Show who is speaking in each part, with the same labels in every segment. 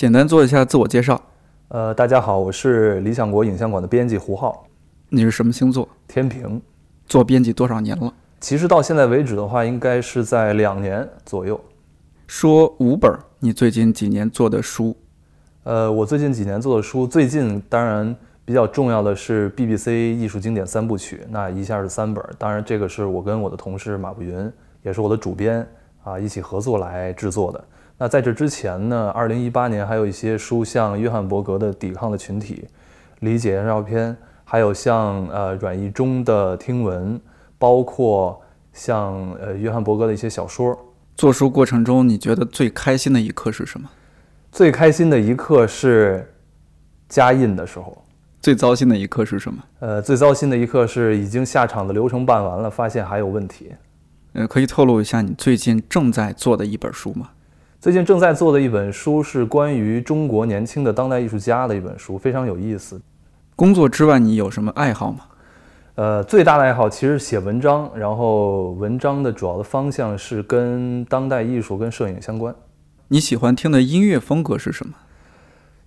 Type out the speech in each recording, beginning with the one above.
Speaker 1: 简单做一下自我介绍。
Speaker 2: 呃，大家好，我是理想国影像馆的编辑胡浩，
Speaker 1: 你是什么星座？
Speaker 2: 天平。
Speaker 1: 做编辑多少年了？
Speaker 2: 其实到现在为止的话，应该是在两年左右。
Speaker 1: 说五本，你最近几年做的书？
Speaker 2: 呃，我最近几年做的书，最近当然比较重要的是 BBC 艺术经典三部曲，那一下是三本。当然，这个是我跟我的同事马步云，也是我的主编啊，一起合作来制作的。那在这之前呢，二零一八年还有一些书，像约翰伯格的《抵抗的群体》、理解照片，还有像呃阮义忠的听闻，包括像呃约翰伯格的一些小说。
Speaker 1: 做书过程中，你觉得最开心的一刻是什么？
Speaker 2: 最开心的一刻是加印的时候。
Speaker 1: 最糟心的一刻是什么？
Speaker 2: 呃，最糟心的一刻是已经下场的流程办完了，发现还有问题。
Speaker 1: 呃，可以透露一下你最近正在做的一本书吗？
Speaker 2: 最近正在做的一本书是关于中国年轻的当代艺术家的一本书，非常有意思。
Speaker 1: 工作之外，你有什么爱好吗？
Speaker 2: 呃，最大的爱好其实写文章，然后文章的主要的方向是跟当代艺术、跟摄影相关。
Speaker 1: 你喜欢听的音乐风格是什么？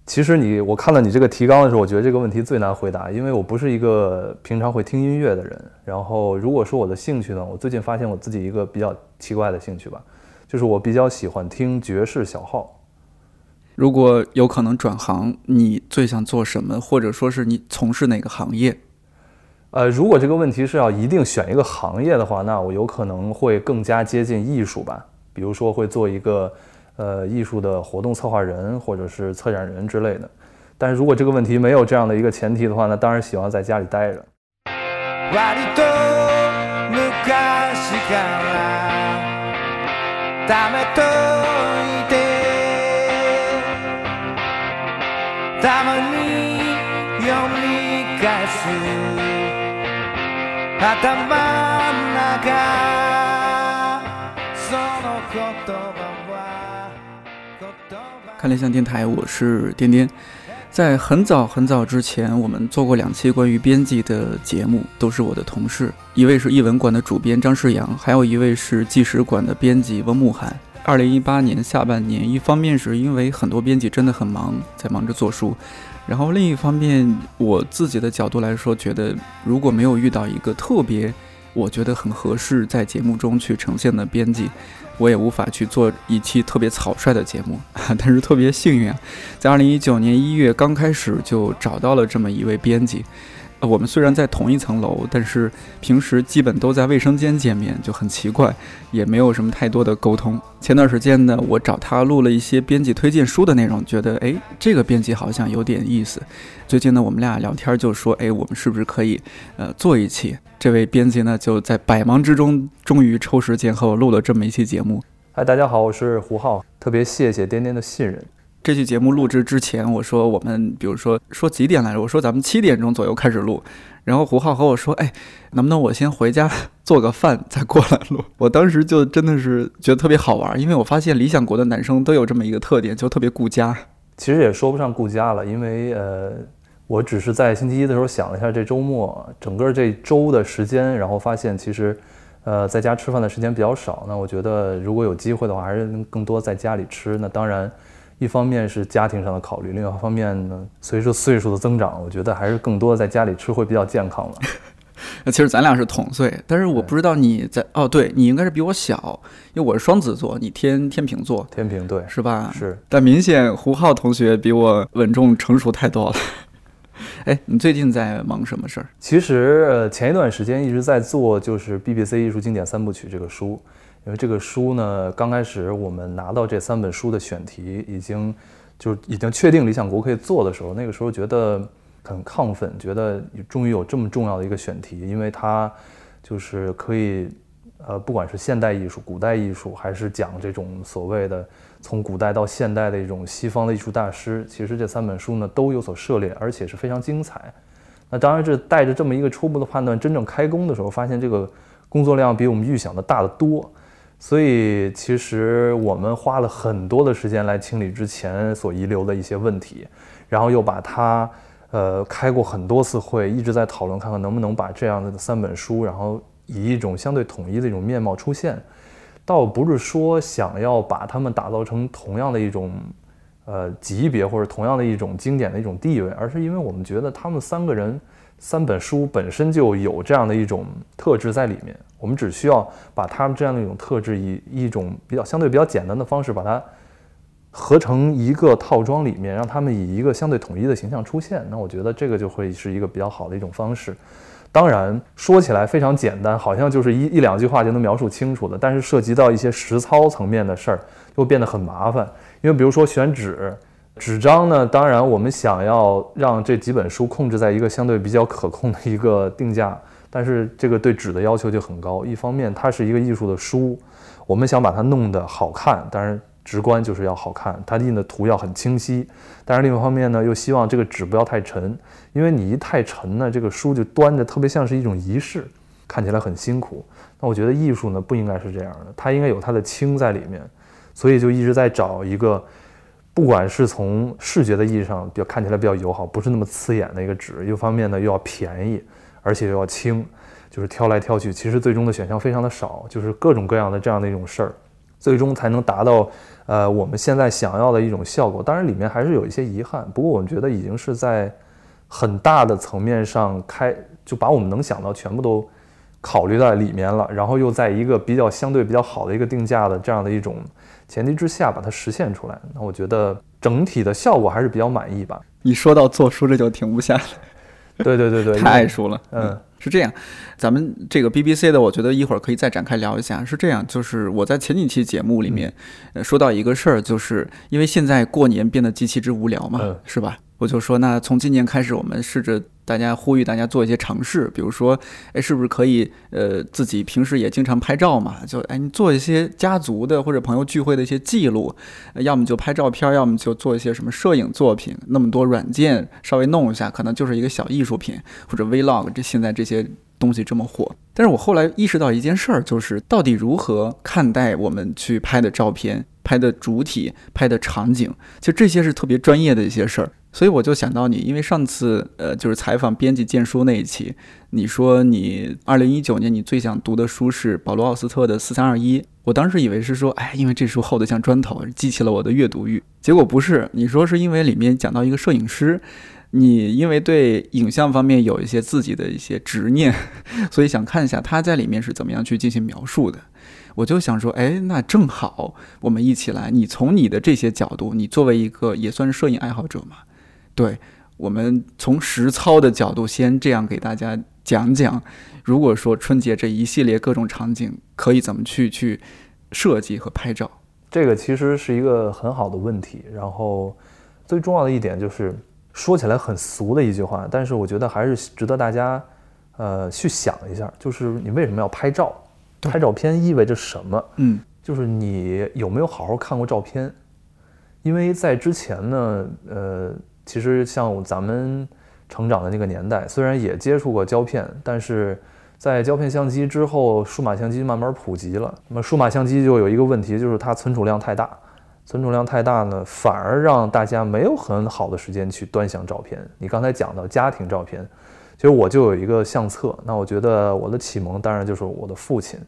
Speaker 2: 其实你我看了你这个提纲的时候，我觉得这个问题最难回答，因为我不是一个平常会听音乐的人。然后如果说我的兴趣呢，我最近发现我自己一个比较奇怪的兴趣吧，就是我比较喜欢听爵士小号。
Speaker 1: 如果有可能转行，你最想做什么，或者说是你从事哪个行业？
Speaker 2: 呃，如果这个问题是要一定选一个行业的话，那我有可能会更加接近艺术吧。比如说会做一个呃艺术的活动策划人，或者是策展人之类的。但是如果这个问题没有这样的一个前提的话，那当然喜欢在家里待着。
Speaker 1: 看理想电台，我是颠颠。在很早很早之前，我们做过两期关于编辑的节目，都是我的同事，一位是译文馆的主编张世阳，还有一位是纪实馆的编辑翁慕涵。二零一八年下半年，一方面是因为很多编辑真的很忙，在忙着做书。然后另一方面，我自己的角度来说，觉得如果没有遇到一个特别，我觉得很合适在节目中去呈现的编辑，我也无法去做一期特别草率的节目。但是特别幸运啊，在二零一九年一月刚开始就找到了这么一位编辑。我们虽然在同一层楼，但是平时基本都在卫生间见面，就很奇怪，也没有什么太多的沟通。前段时间呢，我找他录了一些编辑推荐书的内容，觉得哎，这个编辑好像有点意思。最近呢，我们俩聊天就说，哎，我们是不是可以呃做一期？这位编辑呢，就在百忙之中终于抽时间和我录了这么一期节目。
Speaker 2: 嗨，大家好，我是胡浩，特别谢谢颠颠的信任。
Speaker 1: 这期节目录制之前，我说我们比如说说几点来着？我说咱们七点钟左右开始录。然后胡浩和我说：“哎，能不能我先回家做个饭再过来录？” 我当时就真的是觉得特别好玩，因为我发现理想国的男生都有这么一个特点，就特别顾家。
Speaker 2: 其实也说不上顾家了，因为呃，我只是在星期一的时候想了一下这周末整个这周的时间，然后发现其实呃在家吃饭的时间比较少。那我觉得如果有机会的话，还是更多在家里吃。那当然。一方面是家庭上的考虑，另外一方面呢，随着岁数的增长，我觉得还是更多在家里吃会比较健康了。
Speaker 1: 那其实咱俩是同岁，但是我不知道你在哦，对你应该是比我小，因为我是双子座，你天天平座，
Speaker 2: 天平对，
Speaker 1: 是吧？
Speaker 2: 是。
Speaker 1: 但明显胡浩同学比我稳重成熟太多了。哎，你最近在忙什么事儿？
Speaker 2: 其实呃，前一段时间一直在做，就是 BBC 艺术经典三部曲这个书。因为这个书呢，刚开始我们拿到这三本书的选题，已经就已经确定理想国可以做的时候，那个时候觉得很亢奋，觉得终于有这么重要的一个选题，因为它就是可以，呃，不管是现代艺术、古代艺术，还是讲这种所谓的从古代到现代的一种西方的艺术大师，其实这三本书呢都有所涉猎，而且是非常精彩。那当然，这带着这么一个初步的判断，真正开工的时候，发现这个工作量比我们预想的大得多。所以，其实我们花了很多的时间来清理之前所遗留的一些问题，然后又把它，呃，开过很多次会，一直在讨论，看看能不能把这样的三本书，然后以一种相对统一的一种面貌出现。倒不是说想要把它们打造成同样的一种，呃级别或者同样的一种经典的一种地位，而是因为我们觉得他们三个人三本书本身就有这样的一种特质在里面，我们只需要把它们这样的一种特质以一种比较相对比较简单的方式把它合成一个套装里面，让他们以一个相对统一的形象出现。那我觉得这个就会是一个比较好的一种方式。当然说起来非常简单，好像就是一一两句话就能描述清楚的，但是涉及到一些实操层面的事儿，就变得很麻烦。因为比如说选址，纸张呢，当然我们想要让这几本书控制在一个相对比较可控的一个定价，但是这个对纸的要求就很高。一方面它是一个艺术的书，我们想把它弄得好看，当然。直观就是要好看，它印的图要很清晰。但是另一方面呢，又希望这个纸不要太沉，因为你一太沉呢，这个书就端着特别像是一种仪式，看起来很辛苦。那我觉得艺术呢不应该是这样的，它应该有它的轻在里面。所以就一直在找一个，不管是从视觉的意义上比较看起来比较友好，不是那么刺眼的一个纸，一方面呢又要便宜，而且又要轻，就是挑来挑去，其实最终的选项非常的少，就是各种各样的这样的一种事儿，最终才能达到。呃，我们现在想要的一种效果，当然里面还是有一些遗憾。不过我们觉得已经是在很大的层面上开，就把我们能想到全部都考虑在里面了。然后又在一个比较相对比较好的一个定价的这样的一种前提之下，把它实现出来。那我觉得整体的效果还是比较满意吧。
Speaker 1: 一说到做书，这就停不下来。
Speaker 2: 对对对对，
Speaker 1: 太爱书了。嗯。是这样，咱们这个 BBC 的，我觉得一会儿可以再展开聊一下。是这样，就是我在前几期节目里面，呃，说到一个事儿，就是因为现在过年变得极其之无聊嘛，是吧？我就说，那从今年开始，我们试着大家呼吁大家做一些尝试，比如说，哎，是不是可以，呃，自己平时也经常拍照嘛？就哎，你做一些家族的或者朋友聚会的一些记录，要么就拍照片，要么就做一些什么摄影作品。那么多软件稍微弄一下，可能就是一个小艺术品或者 Vlog。这现在这些东西这么火，但是我后来意识到一件事儿，就是到底如何看待我们去拍的照片、拍的主体、拍的场景，其实这些是特别专业的一些事儿。所以我就想到你，因为上次呃就是采访编辑荐书那一期，你说你二零一九年你最想读的书是保罗奥斯特的《四三二一》，我当时以为是说，哎，因为这书厚得像砖头，激起了我的阅读欲。结果不是，你说是因为里面讲到一个摄影师，你因为对影像方面有一些自己的一些执念，所以想看一下他在里面是怎么样去进行描述的。我就想说，哎，那正好我们一起来，你从你的这些角度，你作为一个也算是摄影爱好者嘛。对我们从实操的角度先这样给大家讲讲，如果说春节这一系列各种场景可以怎么去去设计和拍照，
Speaker 2: 这个其实是一个很好的问题。然后最重要的一点就是说起来很俗的一句话，但是我觉得还是值得大家呃去想一下，就是你为什么要拍照？拍照片意味着什么？
Speaker 1: 嗯，
Speaker 2: 就是你有没有好好看过照片？因为在之前呢，呃。其实像咱们成长的那个年代，虽然也接触过胶片，但是在胶片相机之后，数码相机慢慢普及了。那么数码相机就有一个问题，就是它存储量太大。存储量太大呢，反而让大家没有很好的时间去端详照片。你刚才讲到家庭照片，其实我就有一个相册。那我觉得我的启蒙当然就是我的父亲，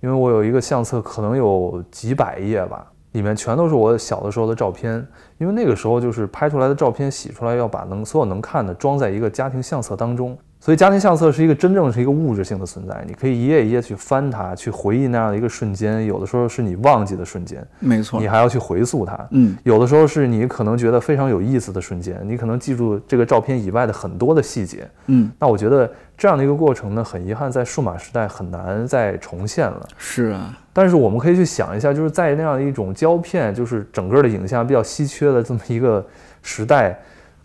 Speaker 2: 因为我有一个相册，可能有几百页吧。里面全都是我小的时候的照片，因为那个时候就是拍出来的照片洗出来要把能所有能看的装在一个家庭相册当中。所以家庭相册是一个真正是一个物质性的存在，你可以一页一页去翻它，去回忆那样的一个瞬间。有的时候是你忘记的瞬间，
Speaker 1: 没错，
Speaker 2: 你还要去回溯它。
Speaker 1: 嗯，
Speaker 2: 有的时候是你可能觉得非常有意思的瞬间，你可能记住这个照片以外的很多的细节。
Speaker 1: 嗯，
Speaker 2: 那我觉得这样的一个过程呢，很遗憾在数码时代很难再重现了。
Speaker 1: 是啊，
Speaker 2: 但是我们可以去想一下，就是在那样一种胶片，就是整个的影像比较稀缺的这么一个时代。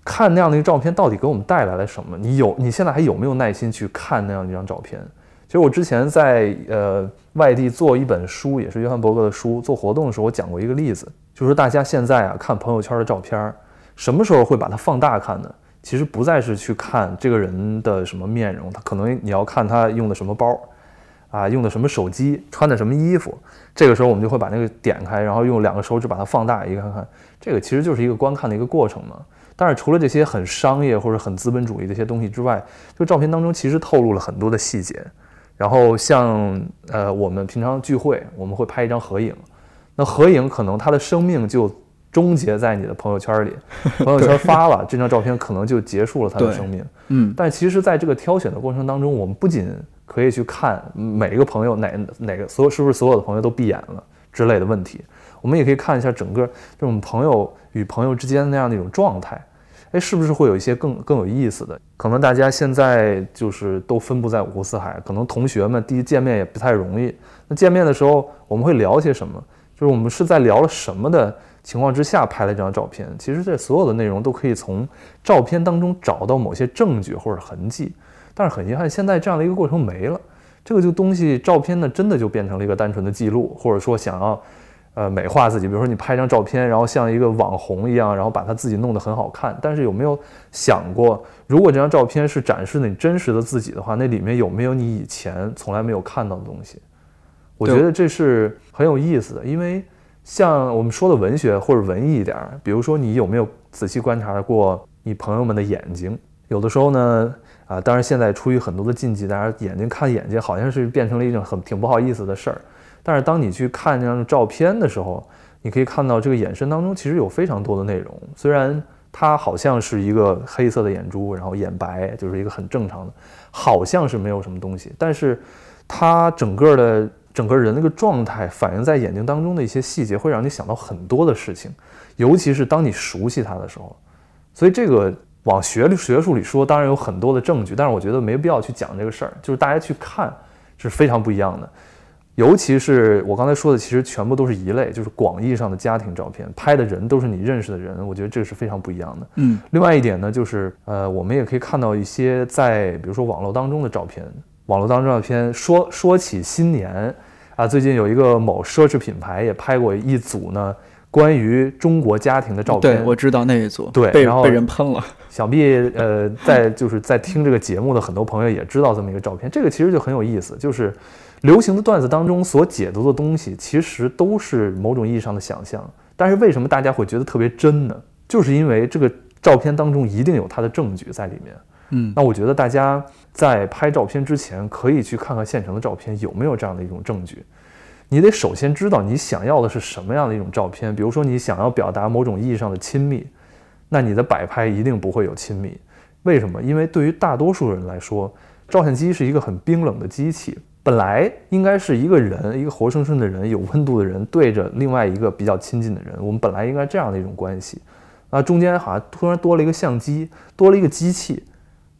Speaker 2: 看那样的一个照片，到底给我们带来了什么？你有你现在还有没有耐心去看那样一张照片？其实我之前在呃外地做一本书，也是约翰伯格的书，做活动的时候我讲过一个例子，就是大家现在啊看朋友圈的照片，什么时候会把它放大看呢？其实不再是去看这个人的什么面容，他可能你要看他用的什么包，啊用的什么手机，穿的什么衣服，这个时候我们就会把那个点开，然后用两个手指把它放大一个看看，这个其实就是一个观看的一个过程嘛。但是除了这些很商业或者很资本主义的一些东西之外，就照片当中其实透露了很多的细节。然后像呃我们平常聚会，我们会拍一张合影，那合影可能他的生命就终结在你的朋友圈里，朋友圈发了这张照片，可能就结束了他的生命。
Speaker 1: 嗯，
Speaker 2: 但其实，在这个挑选的过程当中，我们不仅可以去看每一个朋友哪哪个所有是不是所有的朋友都闭眼了之类的问题，我们也可以看一下整个这种朋友与朋友之间那样的一种状态。哎，是不是会有一些更更有意思的？可能大家现在就是都分布在五湖四海，可能同学们第一见面也不太容易。那见面的时候，我们会聊些什么？就是我们是在聊了什么的情况之下拍了这张照片？其实这所有的内容都可以从照片当中找到某些证据或者痕迹。但是很遗憾，现在这样的一个过程没了。这个就东西，照片呢，真的就变成了一个单纯的记录，或者说想要。呃，美化自己，比如说你拍张照片，然后像一个网红一样，然后把他自己弄得很好看。但是有没有想过，如果这张照片是展示你真实的自己的话，那里面有没有你以前从来没有看到的东西？我觉得这是很有意思的，因为像我们说的文学或者文艺一点，比如说你有没有仔细观察过你朋友们的眼睛？有的时候呢，啊，当然现在出于很多的禁忌，大家眼睛看眼睛好像是变成了一种很挺不好意思的事儿。但是当你去看这张照片的时候，你可以看到这个眼神当中其实有非常多的内容。虽然它好像是一个黑色的眼珠，然后眼白就是一个很正常的，好像是没有什么东西，但是它整个的整个人那个状态反映在眼睛当中的一些细节，会让你想到很多的事情。尤其是当你熟悉它的时候，所以这个往学历学术里说，当然有很多的证据，但是我觉得没必要去讲这个事儿，就是大家去看是非常不一样的。尤其是我刚才说的，其实全部都是一类，就是广义上的家庭照片，拍的人都是你认识的人，我觉得这个是非常不一样的。
Speaker 1: 嗯，
Speaker 2: 另外一点呢，就是呃，我们也可以看到一些在比如说网络当中的照片，网络当中照片说说起新年啊，最近有一个某奢侈品牌也拍过一组呢，关于中国家庭的照片。
Speaker 1: 对，我知道那一组，
Speaker 2: 对，
Speaker 1: 被
Speaker 2: 然后
Speaker 1: 被人喷了。
Speaker 2: 想必呃，在就是在听这个节目的很多朋友也知道这么一个照片，这个其实就很有意思，就是。流行的段子当中所解读的东西，其实都是某种意义上的想象。但是为什么大家会觉得特别真呢？就是因为这个照片当中一定有它的证据在里面。
Speaker 1: 嗯，
Speaker 2: 那我觉得大家在拍照片之前，可以去看看现成的照片有没有这样的一种证据。你得首先知道你想要的是什么样的一种照片。比如说你想要表达某种意义上的亲密，那你的摆拍一定不会有亲密。为什么？因为对于大多数人来说，照相机是一个很冰冷的机器。本来应该是一个人，一个活生生的人，有温度的人对着另外一个比较亲近的人，我们本来应该这样的一种关系，那，中间好像突然多了一个相机，多了一个机器，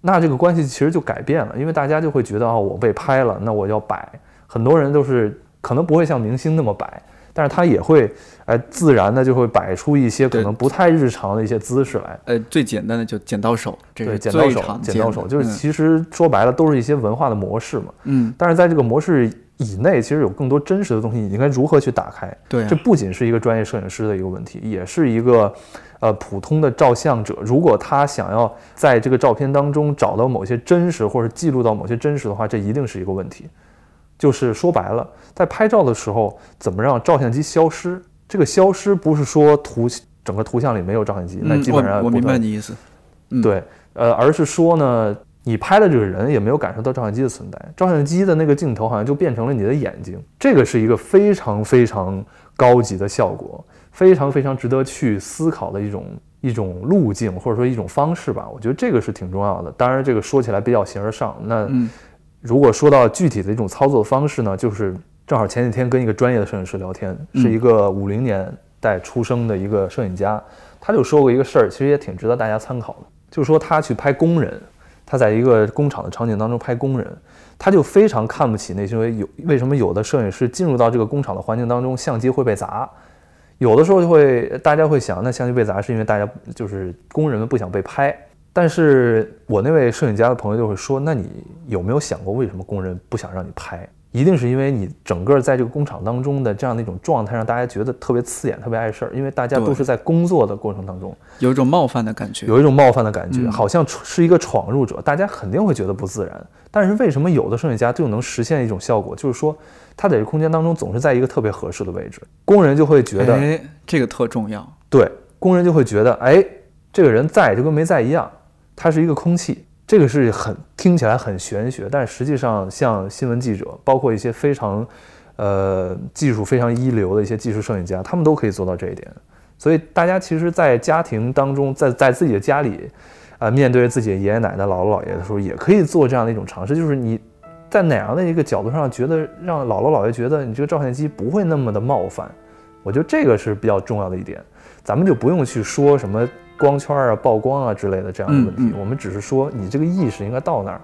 Speaker 2: 那这个关系其实就改变了，因为大家就会觉得啊，我被拍了，那我要摆，很多人都是可能不会像明星那么摆。但是他也会，哎，自然的就会摆出一些可能不太日常的一些姿势来。
Speaker 1: 呃，最简单的就剪刀手，这
Speaker 2: 个剪刀手，剪刀手就是其实说白了都是一些文化的模式嘛。
Speaker 1: 嗯。
Speaker 2: 但是在这个模式以内，其实有更多真实的东西，你应该如何去打开？
Speaker 1: 对，
Speaker 2: 这不仅是一个专业摄影师的一个问题，也是一个呃普通的照相者，如果他想要在这个照片当中找到某些真实或者记录到某些真实的话，这一定是一个问题。就是说白了，在拍照的时候，怎么让照相机消失？这个消失不是说图整个图像里没有照相机，那基本上
Speaker 1: 我明白你意思。
Speaker 2: 对，呃，而是说呢，你拍的这个人也没有感受到照相机的存在，照相机的那个镜头好像就变成了你的眼睛。这个是一个非常非常高级的效果，非常非常值得去思考的一种一种路径或者说一种方式吧。我觉得这个是挺重要的。当然，这个说起来比较形而上，那。如果说到具体的一种操作方式呢，就是正好前几天跟一个专业的摄影师聊天，是一个五零年代出生的一个摄影家，他就说过一个事儿，其实也挺值得大家参考的。就是说他去拍工人，他在一个工厂的场景当中拍工人，他就非常看不起那些有为什么有的摄影师进入到这个工厂的环境当中，相机会被砸，有的时候就会大家会想，那相机被砸是因为大家就是工人们不想被拍。但是我那位摄影家的朋友就会说：“那你有没有想过，为什么工人不想让你拍？一定是因为你整个在这个工厂当中的这样的一种状态，让大家觉得特别刺眼、特别碍事儿。因为大家都是在工作的过程当中，
Speaker 1: 有一种冒犯的感觉，
Speaker 2: 有一种冒犯的感觉，好像是一个闯入者，大家肯定会觉得不自然。但是为什么有的摄影家就能实现一种效果，就是说他在这空间当中总是在一个特别合适的位置，工人就会觉得，
Speaker 1: 哎，这个特重要。
Speaker 2: 对，工人就会觉得，哎，这个人在就跟没在一样。”它是一个空气，这个是很听起来很玄学，但实际上像新闻记者，包括一些非常，呃，技术非常一流的一些技术摄影家，他们都可以做到这一点。所以大家其实，在家庭当中，在在自己的家里，啊，面对自己的爷爷奶奶、姥姥姥爷的时候，也可以做这样的一种尝试，就是你在哪样的一个角度上，觉得让姥姥姥爷觉得你这个照相机不会那么的冒犯，我觉得这个是比较重要的一点。咱们就不用去说什么光圈啊、曝光啊之类的这样的问题，我们只是说你这个意识应该到那儿。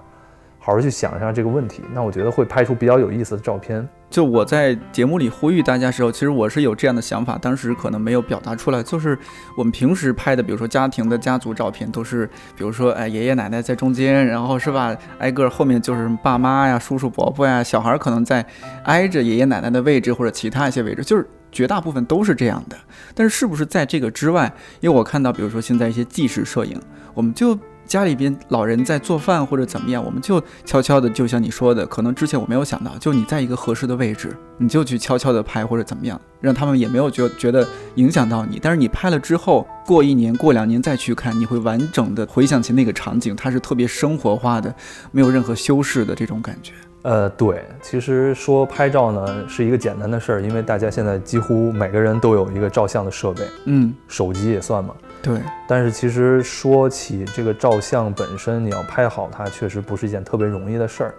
Speaker 2: 好好去想一下这个问题，那我觉得会拍出比较有意思的照片。
Speaker 1: 就我在节目里呼吁大家时候，其实我是有这样的想法，当时可能没有表达出来。就是我们平时拍的，比如说家庭的家族照片，都是比如说哎爷爷奶奶在中间，然后是吧，挨个后面就是爸妈呀、叔叔伯伯呀，小孩可能在挨着爷爷奶奶的位置或者其他一些位置，就是绝大部分都是这样的。但是是不是在这个之外？因为我看到，比如说现在一些纪实摄影，我们就。家里边老人在做饭或者怎么样，我们就悄悄的，就像你说的，可能之前我没有想到，就你在一个合适的位置，你就去悄悄的拍或者怎么样，让他们也没有觉觉得影响到你。但是你拍了之后，过一年、过两年再去看，你会完整的回想起那个场景，它是特别生活化的，没有任何修饰的这种感觉。
Speaker 2: 呃，对，其实说拍照呢是一个简单的事儿，因为大家现在几乎每个人都有一个照相的设备，
Speaker 1: 嗯，
Speaker 2: 手机也算嘛。
Speaker 1: 对。
Speaker 2: 但是其实说起这个照相本身，你要拍好它，确实不是一件特别容易的事儿。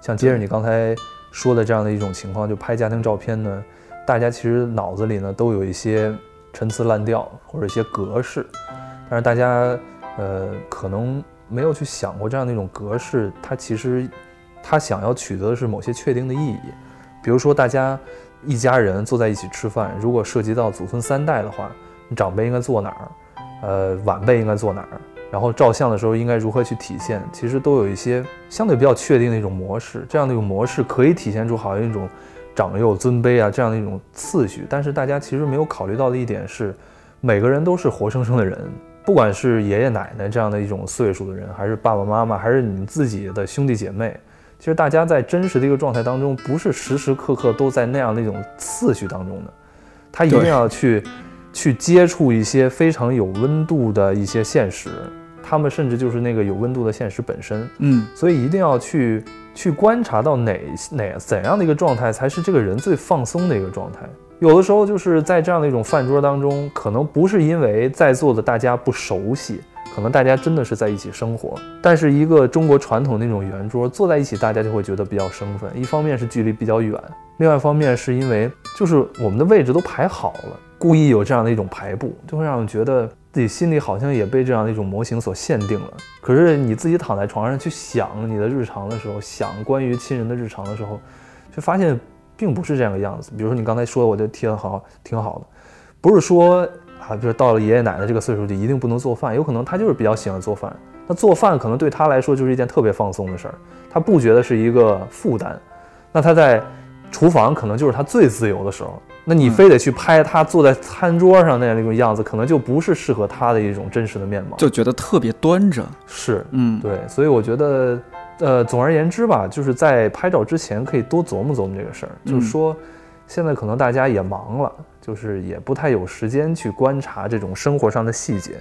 Speaker 2: 像接着你刚才说的这样的一种情况，就拍家庭照片呢，大家其实脑子里呢都有一些陈词滥调或者一些格式，但是大家呃可能没有去想过这样的一种格式，它其实。他想要取得的是某些确定的意义，比如说大家一家人坐在一起吃饭，如果涉及到祖孙三代的话，长辈应该坐哪儿？呃，晚辈应该坐哪儿？然后照相的时候应该如何去体现？其实都有一些相对比较确定的一种模式，这样的一种模式可以体现出好像一种长幼尊卑啊这样的一种次序。但是大家其实没有考虑到的一点是，每个人都是活生生的人，不管是爷爷奶奶这样的一种岁数的人，还是爸爸妈妈，还是你们自己的兄弟姐妹。其实大家在真实的一个状态当中，不是时时刻刻都在那样的一种次序当中的，他一定要去去接触一些非常有温度的一些现实，他们甚至就是那个有温度的现实本身。
Speaker 1: 嗯，
Speaker 2: 所以一定要去去观察到哪哪怎样的一个状态才是这个人最放松的一个状态。有的时候就是在这样的一种饭桌当中，可能不是因为在座的大家不熟悉。可能大家真的是在一起生活，但是一个中国传统那种圆桌坐在一起，大家就会觉得比较生分。一方面是距离比较远，另外一方面是因为就是我们的位置都排好了，故意有这样的一种排布，就会让人觉得自己心里好像也被这样的一种模型所限定了。可是你自己躺在床上去想你的日常的时候，想关于亲人的日常的时候，却发现并不是这样的样子。比如说你刚才说的，我就贴得好，挺好的，不是说。啊，比如到了爷爷奶奶这个岁数就一定不能做饭，有可能他就是比较喜欢做饭。那做饭可能对他来说就是一件特别放松的事儿，他不觉得是一个负担。那他在厨房可能就是他最自由的时候。那你非得去拍他坐在餐桌上那样一种样子，可能就不是适合他的一种真实的面貌，
Speaker 1: 就觉得特别端着。
Speaker 2: 是，
Speaker 1: 嗯，
Speaker 2: 对。所以我觉得，呃，总而言之吧，就是在拍照之前可以多琢磨琢磨这个事儿。就是说，现在可能大家也忙了。就是也不太有时间去观察这种生活上的细节，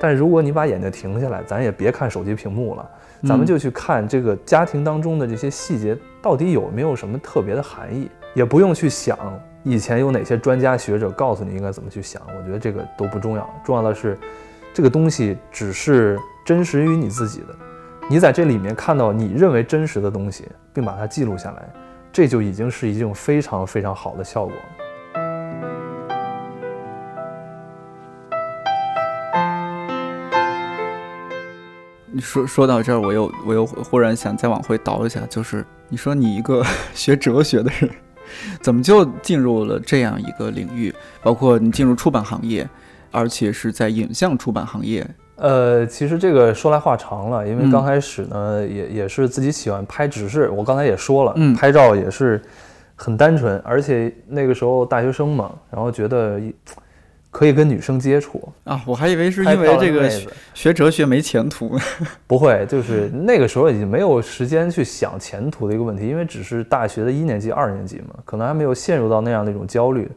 Speaker 2: 但如果你把眼睛停下来，咱也别看手机屏幕了，咱们就去看这个家庭当中的这些细节到底有没有什么特别的含义，也不用去想以前有哪些专家学者告诉你应该怎么去想，我觉得这个都不重要，重要的是这个东西只是真实于你自己的，你在这里面看到你认为真实的东西，并把它记录下来，这就已经是一种非常非常好的效果。
Speaker 1: 你说说到这儿，我又我又忽然想再往回倒一下，就是你说你一个 学哲学的人，怎么就进入了这样一个领域？包括你进入出版行业，而且是在影像出版行业。
Speaker 2: 呃，其实这个说来话长了，因为刚开始呢，也也是自己喜欢拍，只是我刚才也说了，拍照也是很单纯，而且那个时候大学生嘛，然后觉得。可以跟女生接触
Speaker 1: 啊！我还以为是因为这个学哲学没前途。
Speaker 2: 不会，就是那个时候已经没有时间去想前途的一个问题，因为只是大学的一年级、二年级嘛，可能还没有陷入到那样的一种焦虑。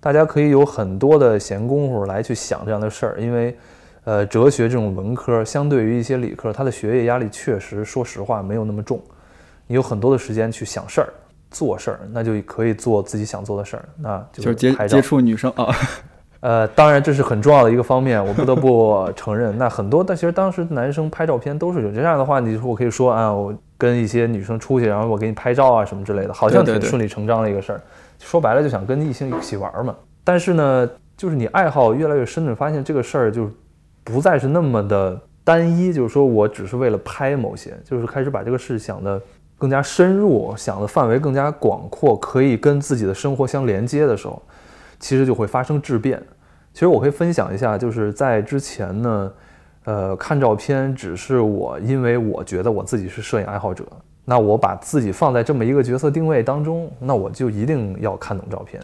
Speaker 2: 大家可以有很多的闲工夫来去想这样的事儿，因为，呃，哲学这种文科相对于一些理科，它的学业压力确实，说实话没有那么重。你有很多的时间去想事儿、做事儿，那就可以做自己想做的事儿，那
Speaker 1: 就是接接触女生啊。
Speaker 2: 呃，当然这是很重要的一个方面，我不得不 承认。那很多，但其实当时男生拍照片都是有这样的话，你说我可以说啊，我跟一些女生出去，然后我给你拍照啊什么之类的，好像挺顺理成章的一个事儿。说白了就想跟异性一起玩嘛。但是呢，就是你爱好越来越深的，发现这个事儿就不再是那么的单一，就是说我只是为了拍某些，就是开始把这个事想的更加深入，想的范围更加广阔，可以跟自己的生活相连接的时候，其实就会发生质变。其实我可以分享一下，就是在之前呢，呃，看照片只是我因为我觉得我自己是摄影爱好者，那我把自己放在这么一个角色定位当中，那我就一定要看懂照片，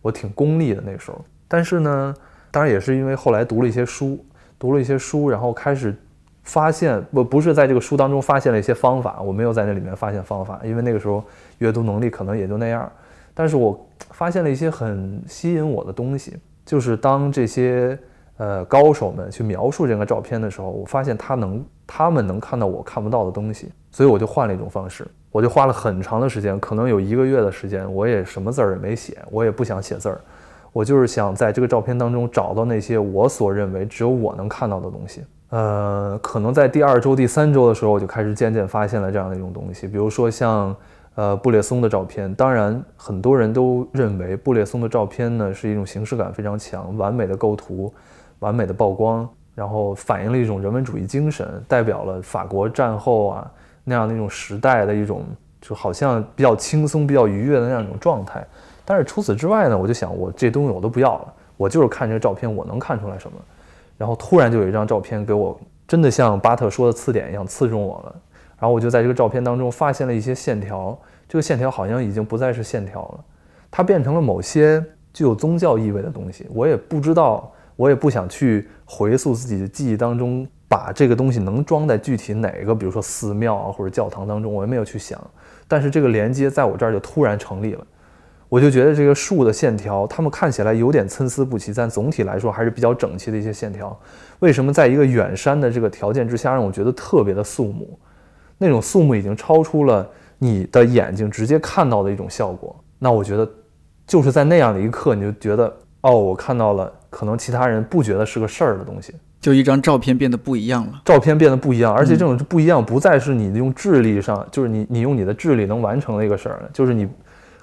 Speaker 2: 我挺功利的那时候。但是呢，当然也是因为后来读了一些书，读了一些书，然后开始发现，不不是在这个书当中发现了一些方法，我没有在那里面发现方法，因为那个时候阅读能力可能也就那样。但是我发现了一些很吸引我的东西。就是当这些呃高手们去描述这个照片的时候，我发现他能，他们能看到我看不到的东西，所以我就换了一种方式，我就花了很长的时间，可能有一个月的时间，我也什么字儿也没写，我也不想写字儿，我就是想在这个照片当中找到那些我所认为只有我能看到的东西。呃，可能在第二周、第三周的时候，我就开始渐渐发现了这样的一种东西，比如说像。呃，布列松的照片，当然很多人都认为布列松的照片呢是一种形式感非常强、完美的构图、完美的曝光，然后反映了一种人文主义精神，代表了法国战后啊那样的一种时代的一种，就好像比较轻松、比较愉悦的那样一种状态。但是除此之外呢，我就想，我这东西我都不要了，我就是看这个照片，我能看出来什么。然后突然就有一张照片给我，真的像巴特说的刺点一样刺中我了。然后我就在这个照片当中发现了一些线条，这个线条好像已经不再是线条了，它变成了某些具有宗教意味的东西。我也不知道，我也不想去回溯自己的记忆当中，把这个东西能装在具体哪个，比如说寺庙啊或者教堂当中，我也没有去想。但是这个连接在我这儿就突然成立了，我就觉得这个树的线条，它们看起来有点参差不齐，但总体来说还是比较整齐的一些线条。为什么在一个远山的这个条件之下，让我觉得特别的肃穆？那种肃穆已经超出了你的眼睛直接看到的一种效果。那我觉得，就是在那样的一刻，你就觉得，哦，我看到了可能其他人不觉得是个事儿的东西。
Speaker 1: 就一张照片变得不一样了，
Speaker 2: 照片变得不一样，而且这种不一样不再是你用智力上，就是你你用你的智力能完成的一个事儿了，就是你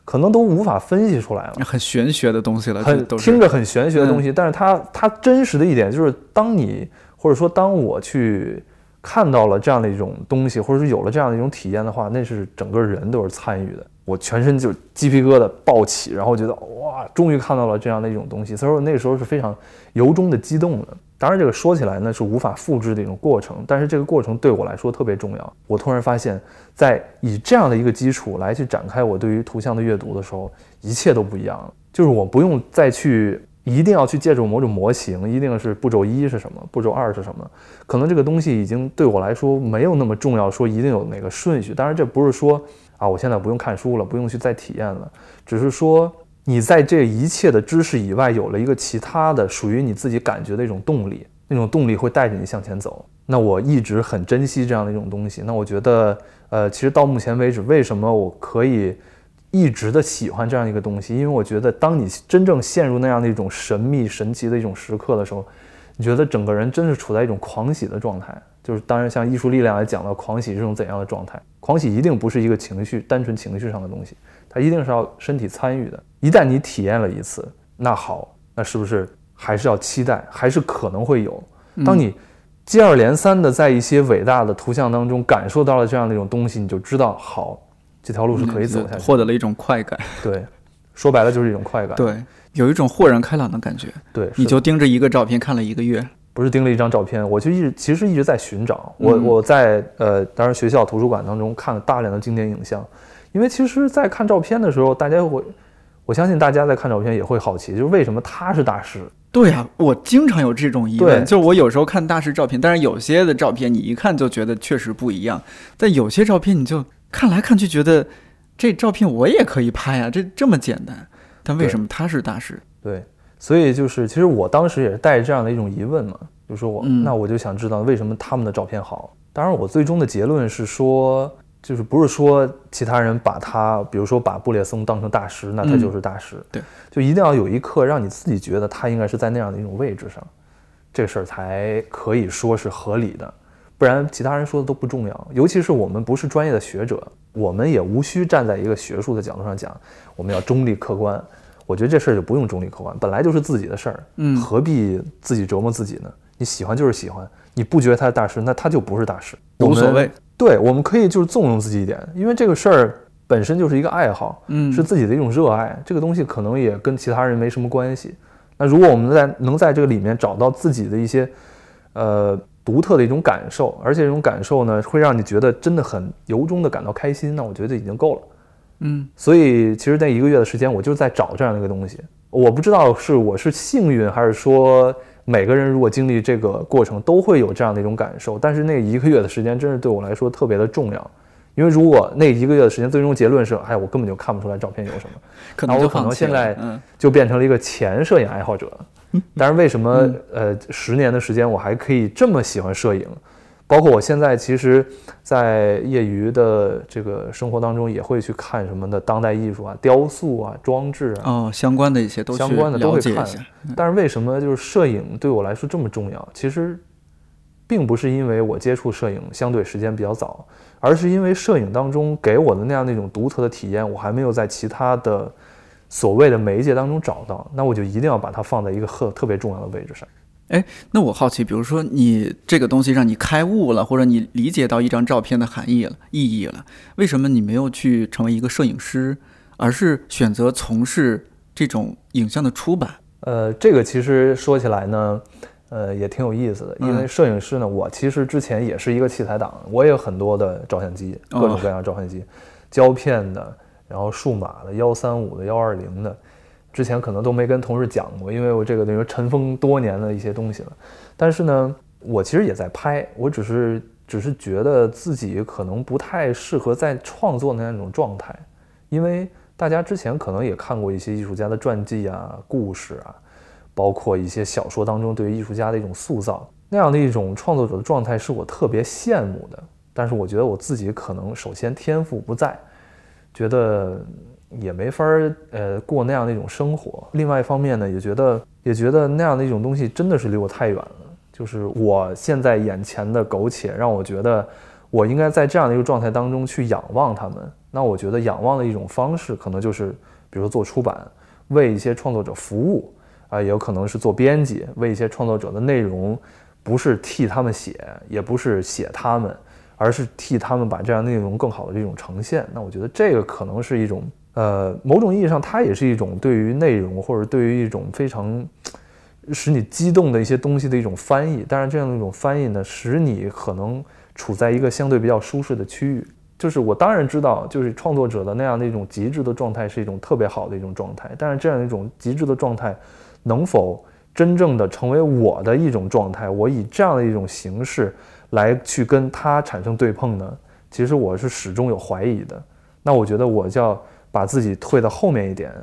Speaker 2: 可能都无法分析出来了，
Speaker 1: 很玄学的东西了，
Speaker 2: 很听着很玄学的东西。但是它它真实的一点就是，当你或者说当我去。看到了这样的一种东西，或者是有了这样的一种体验的话，那是整个人都是参与的。我全身就鸡皮疙瘩暴起，然后觉得哇，终于看到了这样的一种东西。所以说那时候是非常由衷的激动的。当然，这个说起来呢是无法复制的一种过程，但是这个过程对我来说特别重要。我突然发现，在以这样的一个基础来去展开我对于图像的阅读的时候，一切都不一样了。就是我不用再去。一定要去借助某种模型，一定是步骤一是什么，步骤二是什么？可能这个东西已经对我来说没有那么重要，说一定有哪个顺序。当然，这不是说啊，我现在不用看书了，不用去再体验了，只是说你在这一切的知识以外，有了一个其他的属于你自己感觉的一种动力，那种动力会带着你向前走。那我一直很珍惜这样的一种东西。那我觉得，呃，其实到目前为止，为什么我可以？一直的喜欢这样一个东西，因为我觉得，当你真正陷入那样的一种神秘、神奇的一种时刻的时候，你觉得整个人真是处在一种狂喜的状态。就是当然，像艺术力量来讲到狂喜是种怎样的状态，狂喜一定不是一个情绪、单纯情绪上的东西，它一定是要身体参与的。一旦你体验了一次，那好，那是不是还是要期待，还是可能会有？当你接二连三的在一些伟大的图像当中感受到了这样的一种东西，你就知道好。这条路是可以走下去，
Speaker 1: 获得了一种快感。
Speaker 2: 对，说白了就是一种快感。
Speaker 1: 对，有一种豁然开朗的感觉。
Speaker 2: 对，
Speaker 1: 你就盯着一个照片看了一个月，
Speaker 2: 不是盯了一张照片，我就一直其实一直在寻找。我我在呃，当然学校图书馆当中看了大量的经典影像，因为其实，在看照片的时候，大家会，我相信大家在看照片也会好奇，就是为什么他是大师？
Speaker 1: 对呀，我经常有这种疑问。就是我有时候看大师照片，但是有些的照片你一看就觉得确实不一样，但有些照片你就。看来看去觉得，这照片我也可以拍啊，这这么简单。但为什么他是大师？
Speaker 2: 对，所以就是其实我当时也是带着这样的一种疑问嘛，就说我那我就想知道为什么他们的照片好。当然，我最终的结论是说，就是不是说其他人把他，比如说把布列松当成大师，那他就是大师。
Speaker 1: 对，
Speaker 2: 就一定要有一刻让你自己觉得他应该是在那样的一种位置上，这事儿才可以说是合理的。不然其他人说的都不重要。尤其是我们不是专业的学者，我们也无需站在一个学术的角度上讲，我们要中立客观。我觉得这事儿就不用中立客观，本来就是自己的事儿，
Speaker 1: 嗯，
Speaker 2: 何必自己折磨自己呢？你喜欢就是喜欢，你不觉得他是大师，那他就不是大师，
Speaker 1: 无所谓。
Speaker 2: 对，我们可以就是纵容自己一点，因为这个事儿本身就是一个爱好，
Speaker 1: 嗯，
Speaker 2: 是自己的一种热爱。这个东西可能也跟其他人没什么关系。那如果我们在能在这个里面找到自己的一些呃独特的一种感受，而且这种感受呢，会让你觉得真的很由衷的感到开心，那我觉得已经够了。
Speaker 1: 嗯，
Speaker 2: 所以其实那一个月的时间，我就在找这样的一个东西。我不知道是我是幸运，还是说每个人如果经历这个过程都会有这样的一种感受。但是那一个月的时间，真是对我来说特别的重要。因为如果那一个月的时间最终结论是，哎，我根本就看不出来照片有什么，
Speaker 1: 可能
Speaker 2: 我可能现在
Speaker 1: 嗯
Speaker 2: 就变成了一个前摄影爱好者。但是为什么呃十年的时间我还可以这么喜欢摄影？包括我现在其实，在业余的这个生活当中，也会去看什么的当代艺术啊、雕塑啊、装置啊，
Speaker 1: 哦，相关的一些都
Speaker 2: 相关的都会看。但是为什么就是摄影对我来说这么重要？其实，并不是因为我接触摄影相对时间比较早，而是因为摄影当中给我的那样那种独特的体验，我还没有在其他的所谓的媒介当中找到，那我就一定要把它放在一个特特别重要的位置上。
Speaker 1: 哎，那我好奇，比如说你这个东西让你开悟了，或者你理解到一张照片的含义了、意义了，为什么你没有去成为一个摄影师，而是选择从事这种影像的出版？
Speaker 2: 呃，这个其实说起来呢，呃，也挺有意思的，因为摄影师呢，我其实之前也是一个器材党，我也有很多的照相机，各种各样的照相机，胶片的，然后数码的，幺三五的、幺二零的。之前可能都没跟同事讲过，因为我这个等于尘封多年的一些东西了。但是呢，我其实也在拍，我只是只是觉得自己可能不太适合在创作的那种状态，因为大家之前可能也看过一些艺术家的传记啊、故事啊，包括一些小说当中对于艺术家的一种塑造，那样的一种创作者的状态是我特别羡慕的。但是我觉得我自己可能首先天赋不在，觉得。也没法儿呃过那样的一种生活。另外一方面呢，也觉得也觉得那样的一种东西真的是离我太远了。就是我现在眼前的苟且，让我觉得我应该在这样的一个状态当中去仰望他们。那我觉得仰望的一种方式，可能就是比如做出版，为一些创作者服务啊，也有可能是做编辑，为一些创作者的内容，不是替他们写，也不是写他们，而是替他们把这样内容更好的这种呈现。那我觉得这个可能是一种。呃，某种意义上，它也是一种对于内容或者对于一种非常使你激动的一些东西的一种翻译。当然，这样的一种翻译呢，使你可能处在一个相对比较舒适的区域。就是我当然知道，就是创作者的那样的一种极致的状态是一种特别好的一种状态。但是，这样一种极致的状态能否真正的成为我的一种状态？我以这样的一种形式来去跟他产生对碰呢？其实我是始终有怀疑的。那我觉得我叫。把自己退到后面一点，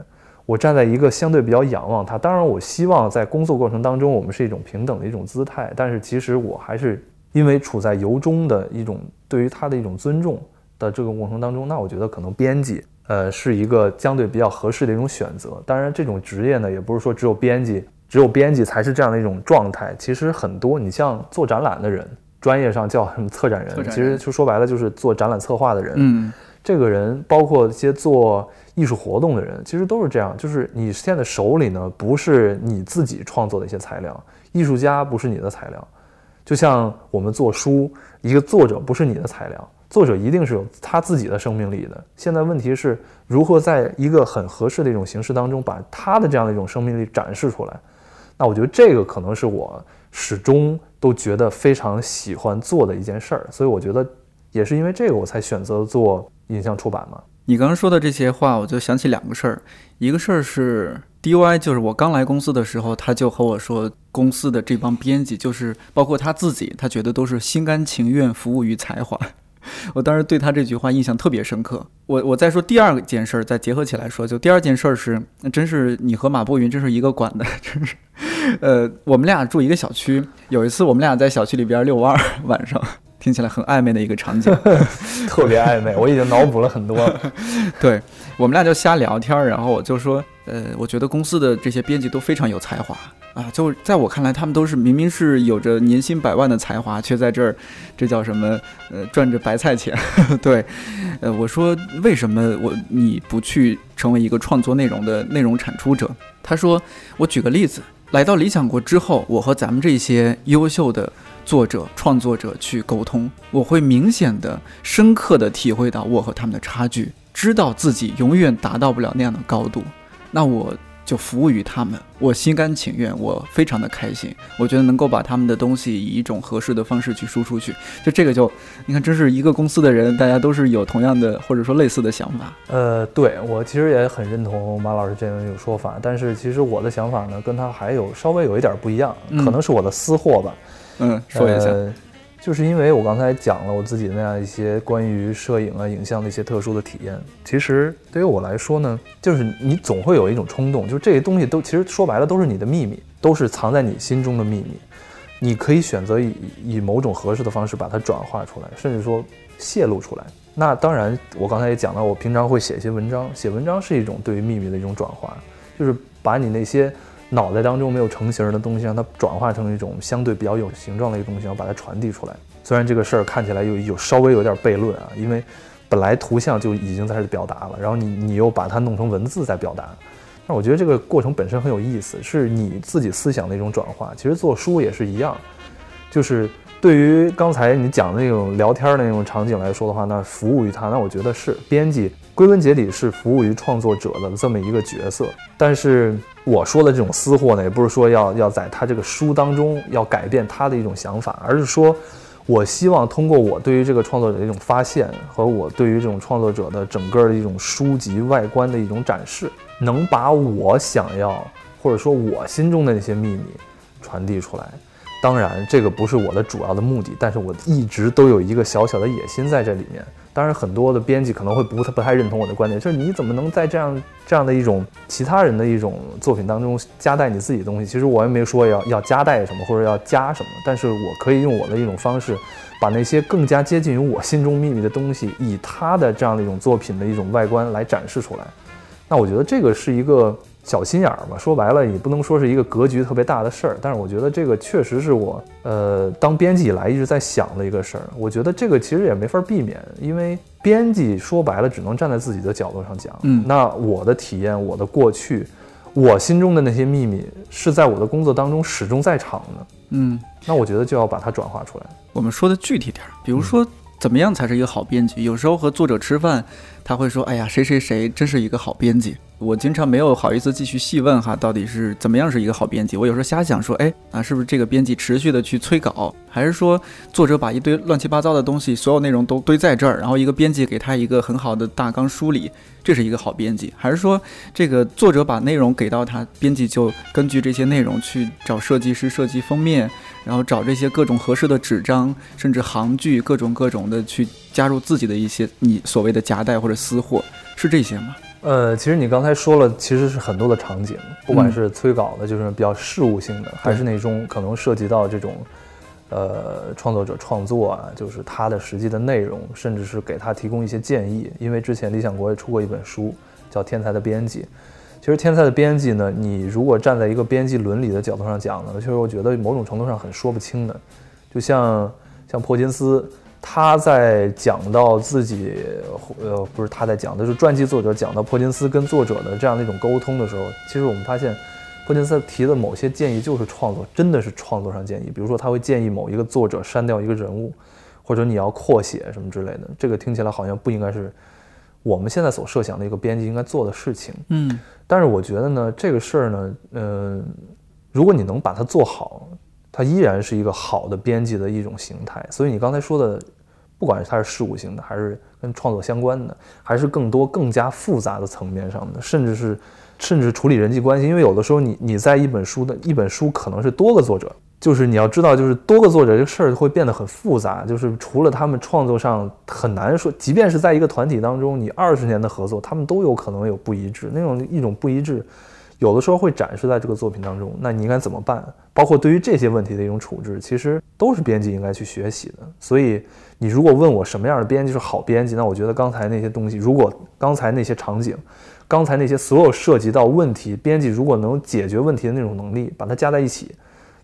Speaker 2: 我站在一个相对比较仰望他。当然，我希望在工作过程当中，我们是一种平等的一种姿态。但是，其实我还是因为处在由衷的一种对于他的一种尊重的这个过程当中，那我觉得可能编辑，呃，是一个相对比较合适的一种选择。当然，这种职业呢，也不是说只有编辑，只有编辑才是这样的一种状态。其实很多，你像做展览的人，专业上叫什么策展人，其实就说白了就是做展览策划的人。
Speaker 1: 嗯。
Speaker 2: 这个人包括一些做艺术活动的人，其实都是这样。就是你现在手里呢，不是你自己创作的一些材料，艺术家不是你的材料。就像我们做书，一个作者不是你的材料，作者一定是有他自己的生命力的。现在问题是如何在一个很合适的一种形式当中，把他的这样的一种生命力展示出来。那我觉得这个可能是我始终都觉得非常喜欢做的一件事儿。所以我觉得也是因为这个，我才选择做。影像出版嘛？
Speaker 1: 你刚刚说的这些话，我就想起两个事儿。一个事儿是 DY，就是我刚来公司的时候，他就和我说，公司的这帮编辑，就是包括他自己，他觉得都是心甘情愿服务于才华。我当时对他这句话印象特别深刻。我我再说第二件事儿，再结合起来说，就第二件事儿是，真是你和马步云真是一个馆的，真是。呃，我们俩住一个小区，有一次我们俩在小区里边遛弯儿，晚上。听起来很暧昧的一个场景，
Speaker 2: 特别暧昧，我已经脑补了很多。
Speaker 1: 对我们俩就瞎聊天儿，然后我就说，呃，我觉得公司的这些编辑都非常有才华啊，就在我看来，他们都是明明是有着年薪百万的才华，却在这儿，这叫什么？呃，赚着白菜钱。对，呃，我说为什么我你不去成为一个创作内容的内容产出者？他说，我举个例子，来到理想国之后，我和咱们这些优秀的。作者、创作者去沟通，我会明显的、深刻的体会到我和他们的差距，知道自己永远达到不了那样的高度，那我就服务于他们，我心甘情愿，我非常的开心。我觉得能够把他们的东西以一种合适的方式去输出去，就这个就，你看，真是一个公司的人，大家都是有同样的或者说类似的想法。
Speaker 2: 呃，对我其实也很认同马老师这种说法，但是其实我的想法呢，跟他还有稍微有一点不一样，可能是我的私货吧。
Speaker 1: 嗯，说一下，
Speaker 2: 就是因为我刚才讲了我自己那样一些关于摄影啊、影像的一些特殊的体验。其实对于我来说呢，就是你总会有一种冲动，就是这些东西都其实说白了都是你的秘密，都是藏在你心中的秘密。你可以选择以以某种合适的方式把它转化出来，甚至说泄露出来。那当然，我刚才也讲到，我平常会写一些文章，写文章是一种对于秘密的一种转化，就是把你那些。脑袋当中没有成型的东西，让它转化成一种相对比较有形状的一个东西，然后把它传递出来。虽然这个事儿看起来有有稍微有点悖论啊，因为本来图像就已经在这表达了，然后你你又把它弄成文字在表达，但我觉得这个过程本身很有意思，是你自己思想的一种转化。其实做书也是一样，就是对于刚才你讲的那种聊天的那种场景来说的话，那服务于他，那我觉得是编辑归根结底是服务于创作者的这么一个角色，但是。我说的这种私货呢，也不是说要要在他这个书当中要改变他的一种想法，而是说，我希望通过我对于这个创作者的一种发现和我对于这种创作者的整个的一种书籍外观的一种展示，能把我想要或者说我心中的那些秘密传递出来。当然，这个不是我的主要的目的，但是我一直都有一个小小的野心在这里面。当然，很多的编辑可能会不太不太认同我的观点，就是你怎么能在这样这样的一种其他人的一种作品当中夹带你自己的东西？其实我也没说要要夹带什么或者要加什么，但是我可以用我的一种方式，把那些更加接近于我心中秘密的东西，以他的这样的一种作品的一种外观来展示出来。那我觉得这个是一个。小心眼儿嘛，说白了也不能说是一个格局特别大的事儿，但是我觉得这个确实是我，呃，当编辑以来一直在想的一个事儿。我觉得这个其实也没法避免，因为编辑说白了只能站在自己的角度上讲。嗯，那我的体验，我的过去，我心中的那些秘密，是在我的工作当中始终在场的。嗯，那我觉得就要把它转化出来。
Speaker 1: 我们说的具体点儿，比如说怎么样才是一个好编辑？有时候和作者吃饭，他会说：“哎呀，谁谁谁真是一个好编辑。”我经常没有好意思继续细问哈，到底是怎么样是一个好编辑？我有时候瞎想说，哎啊，是不是这个编辑持续的去催稿，还是说作者把一堆乱七八糟的东西，所有内容都堆在这儿，然后一个编辑给他一个很好的大纲梳理，这是一个好编辑？还是说这个作者把内容给到他，编辑就根据这些内容去找设计师设计封面，然后找这些各种合适的纸张，甚至行距，各种各种的去加入自己的一些你所谓的夹带或者私货，是这些吗？
Speaker 2: 呃，其实你刚才说了，其实是很多的场景，不管是催稿的，就是比较事务性的，还是那种可能涉及到这种，呃，创作者创作啊，就是他的实际的内容，甚至是给他提供一些建议。因为之前理想国也出过一本书，叫《天才的编辑》。其实《天才的编辑》呢，你如果站在一个编辑伦理的角度上讲呢，其实我觉得某种程度上很说不清的，就像像珀金斯。他在讲到自己，呃，不是他在讲的，是传记作者讲到珀金斯跟作者的这样的一种沟通的时候，其实我们发现，珀金斯提的某些建议就是创作，真的是创作上建议。比如说，他会建议某一个作者删掉一个人物，或者你要扩写什么之类的。这个听起来好像不应该是我们现在所设想的一个编辑应该做的事情。嗯，但是我觉得呢，这个事儿呢，嗯，如果你能把它做好，它依然是一个好的编辑的一种形态。所以你刚才说的。不管是它是事务性的，还是跟创作相关的，还是更多更加复杂的层面上的，甚至是甚至处理人际关系，因为有的时候你你在一本书的一本书可能是多个作者，就是你要知道，就是多个作者这个事儿会变得很复杂，就是除了他们创作上很难说，即便是在一个团体当中，你二十年的合作，他们都有可能有不一致，那种一种不一致，有的时候会展示在这个作品当中。那你应该怎么办？包括对于这些问题的一种处置，其实都是编辑应该去学习的。所以，你如果问我什么样的编辑是好编辑，那我觉得刚才那些东西，如果刚才那些场景，刚才那些所有涉及到问题，编辑如果能解决问题的那种能力，把它加在一起，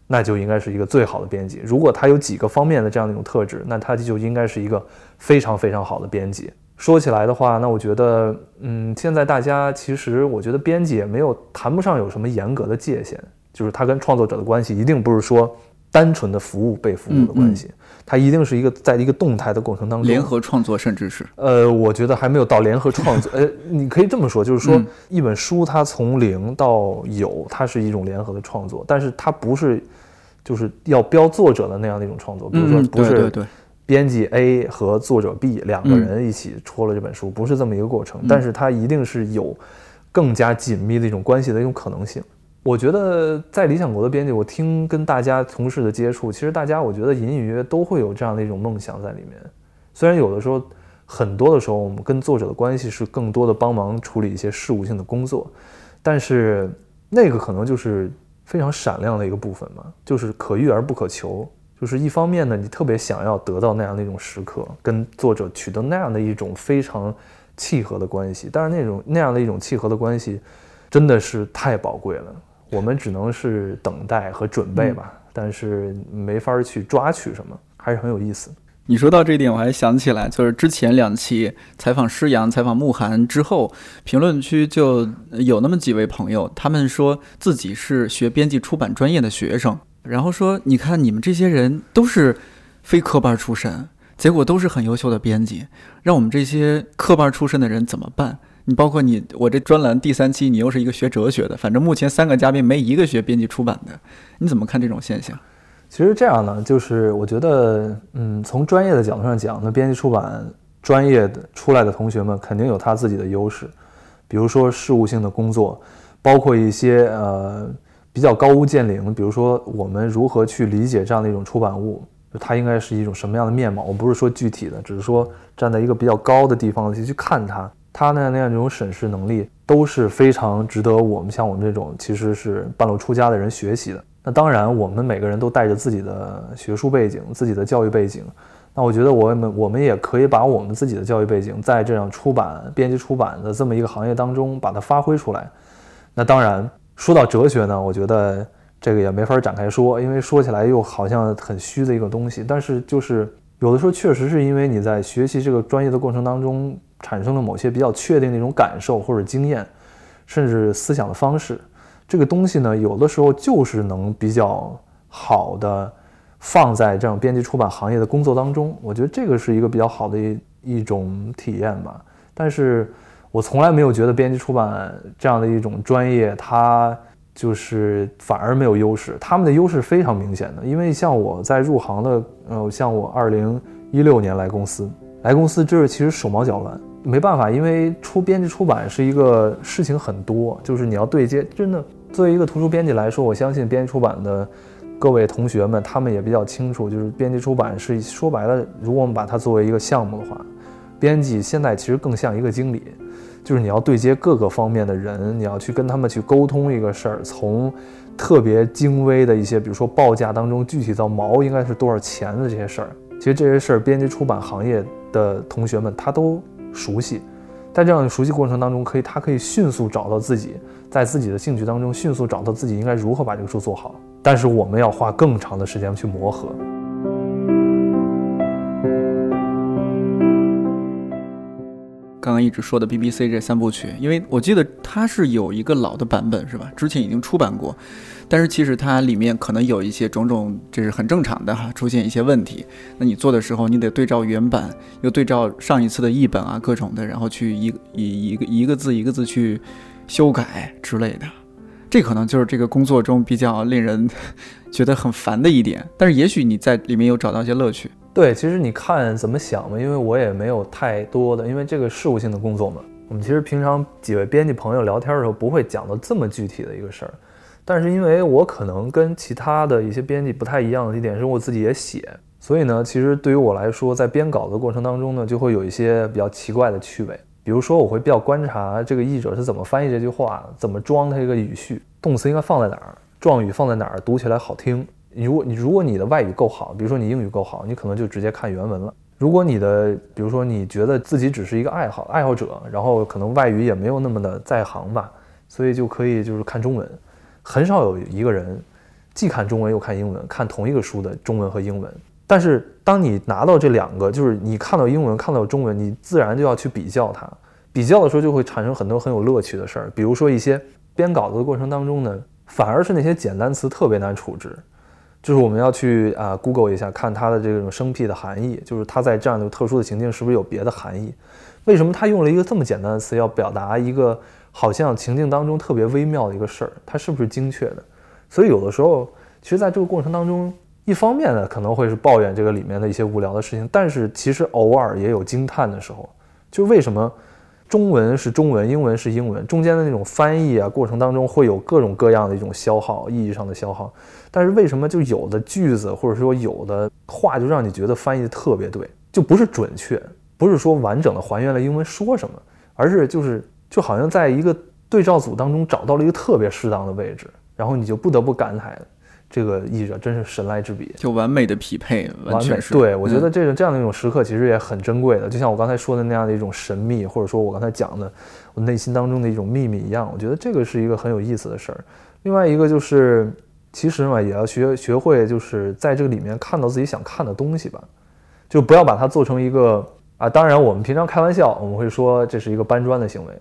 Speaker 2: 那就应该是一个最好的编辑。如果他有几个方面的这样的一种特质，那他就应该是一个非常非常好的编辑。说起来的话，那我觉得，嗯，现在大家其实，我觉得编辑也没有谈不上有什么严格的界限。就是他跟创作者的关系，一定不是说单纯的服务被服务的关系，它一定是一个在一个动态的过程当中
Speaker 1: 联合创作，甚至是
Speaker 2: 呃，我觉得还没有到联合创作。呃，你可以这么说，就是说一本书它从零到有，它是一种联合的创作，但是它不是就是要标作者的那样的一种创作，比如说不是编辑 A 和作者 B 两个人一起戳了这本书，不是这么一个过程，但是它一定是有更加紧密的一种关系的一种可能性。我觉得在理想国的编辑，我听跟大家同事的接触，其实大家我觉得隐隐约约都会有这样的一种梦想在里面。虽然有的时候，很多的时候我们跟作者的关系是更多的帮忙处理一些事务性的工作，但是那个可能就是非常闪亮的一个部分嘛，就是可遇而不可求。就是一方面呢，你特别想要得到那样的一种时刻，跟作者取得那样的一种非常契合的关系，但是那种那样的一种契合的关系，真的是太宝贵了。我们只能是等待和准备吧，但是没法去抓取什么，还是很有意思。
Speaker 1: 你说到这一点，我还想起来，就是之前两期采访施阳、采访慕寒之后，评论区就有那么几位朋友，他们说自己是学编辑出版专业的学生，然后说：“你看你们这些人都是非科班出身，结果都是很优秀的编辑，让我们这些科班出身的人怎么办？”你包括你，我这专栏第三期，你又是一个学哲学的，反正目前三个嘉宾没一个学编辑出版的，你怎么看这种现象？
Speaker 2: 其实这样呢，就是我觉得，嗯，从专业的角度上讲，那编辑出版专业的出来的同学们肯定有他自己的优势，比如说事务性的工作，包括一些呃比较高屋建瓴，比如说我们如何去理解这样的一种出版物，它应该是一种什么样的面貌？我不是说具体的，只是说站在一个比较高的地方去去看它。它那样那样这种审视能力都是非常值得我们像我们这种其实是半路出家的人学习的。那当然，我们每个人都带着自己的学术背景、自己的教育背景。那我觉得我们我们也可以把我们自己的教育背景在这样出版、编辑出版的这么一个行业当中把它发挥出来。那当然，说到哲学呢，我觉得这个也没法展开说，因为说起来又好像很虚的一个东西。但是就是有的时候确实是因为你在学习这个专业的过程当中。产生了某些比较确定的一种感受或者经验，甚至思想的方式，这个东西呢，有的时候就是能比较好的放在这样编辑出版行业的工作当中。我觉得这个是一个比较好的一一种体验吧。但是我从来没有觉得编辑出版这样的一种专业，它就是反而没有优势。他们的优势非常明显的，因为像我在入行的，呃，像我二零一六年来公司，来公司就是其实手忙脚乱。没办法，因为出编辑出版是一个事情很多，就是你要对接。真的，作为一个图书编辑来说，我相信编辑出版的各位同学们，他们也比较清楚，就是编辑出版是说白了，如果我们把它作为一个项目的话，编辑现在其实更像一个经理，就是你要对接各个方面的人，你要去跟他们去沟通一个事儿，从特别精微的一些，比如说报价当中具体到毛应该是多少钱的这些事儿，其实这些事儿，编辑出版行业的同学们他都。熟悉，在这样的熟悉过程当中，可以他可以迅速找到自己在自己的兴趣当中迅速找到自己应该如何把这个书做好。但是我们要花更长的时间去磨合。
Speaker 1: 刚刚一直说的 BBC 这三部曲，因为我记得它是有一个老的版本，是吧？之前已经出版过，但是其实它里面可能有一些种种，这是很正常的哈，出现一些问题。那你做的时候，你得对照原版，又对照上一次的译本啊，各种的，然后去一一一个一个字一个字去修改之类的。这可能就是这个工作中比较令人觉得很烦的一点。但是也许你在里面有找到一些乐趣。
Speaker 2: 对，其实你看怎么想吧，因为我也没有太多的，因为这个事务性的工作嘛。我们其实平常几位编辑朋友聊天的时候，不会讲到这么具体的一个事儿。但是因为我可能跟其他的一些编辑不太一样的一点是，我自己也写，所以呢，其实对于我来说，在编稿的过程当中呢，就会有一些比较奇怪的趣味。比如说，我会比较观察这个译者是怎么翻译这句话，怎么装它一个语序，动词应该放在哪儿，状语放在哪儿，读起来好听。如果你如果你的外语够好，比如说你英语够好，你可能就直接看原文了。如果你的，比如说你觉得自己只是一个爱好爱好者，然后可能外语也没有那么的在行吧，所以就可以就是看中文。很少有一个人既看中文又看英文，看同一个书的中文和英文。但是当你拿到这两个，就是你看到英文，看到中文，你自然就要去比较它。比较的时候就会产生很多很有乐趣的事儿，比如说一些编稿子的过程当中呢，反而是那些简单词特别难处置。就是我们要去啊，Google 一下，看它的这种生僻的含义，就是它在这样的特殊的情境是不是有别的含义？为什么它用了一个这么简单的词，要表达一个好像情境当中特别微妙的一个事儿？它是不是精确的？所以有的时候，其实在这个过程当中，一方面呢可能会是抱怨这个里面的一些无聊的事情，但是其实偶尔也有惊叹的时候，就为什么？中文是中文，英文是英文，中间的那种翻译啊，过程当中会有各种各样的一种消耗，意义上的消耗。但是为什么就有的句子或者说有的话就让你觉得翻译的特别对，就不是准确，不是说完整的还原了英文说什么，而是就是就好像在一个对照组当中找到了一个特别适当的位置，然后你就不得不感慨。这个译者真是神来之笔，
Speaker 1: 就完美的匹配，完全是。
Speaker 2: 对我觉得这个这样的一种时刻其实也很珍贵的，就像我刚才说的那样的一种神秘，或者说我刚才讲的我内心当中的一种秘密一样。我觉得这个是一个很有意思的事儿。另外一个就是，其实嘛，也要学学会，就是在这个里面看到自己想看的东西吧，就不要把它做成一个啊。当然，我们平常开玩笑，我们会说这是一个搬砖的行为，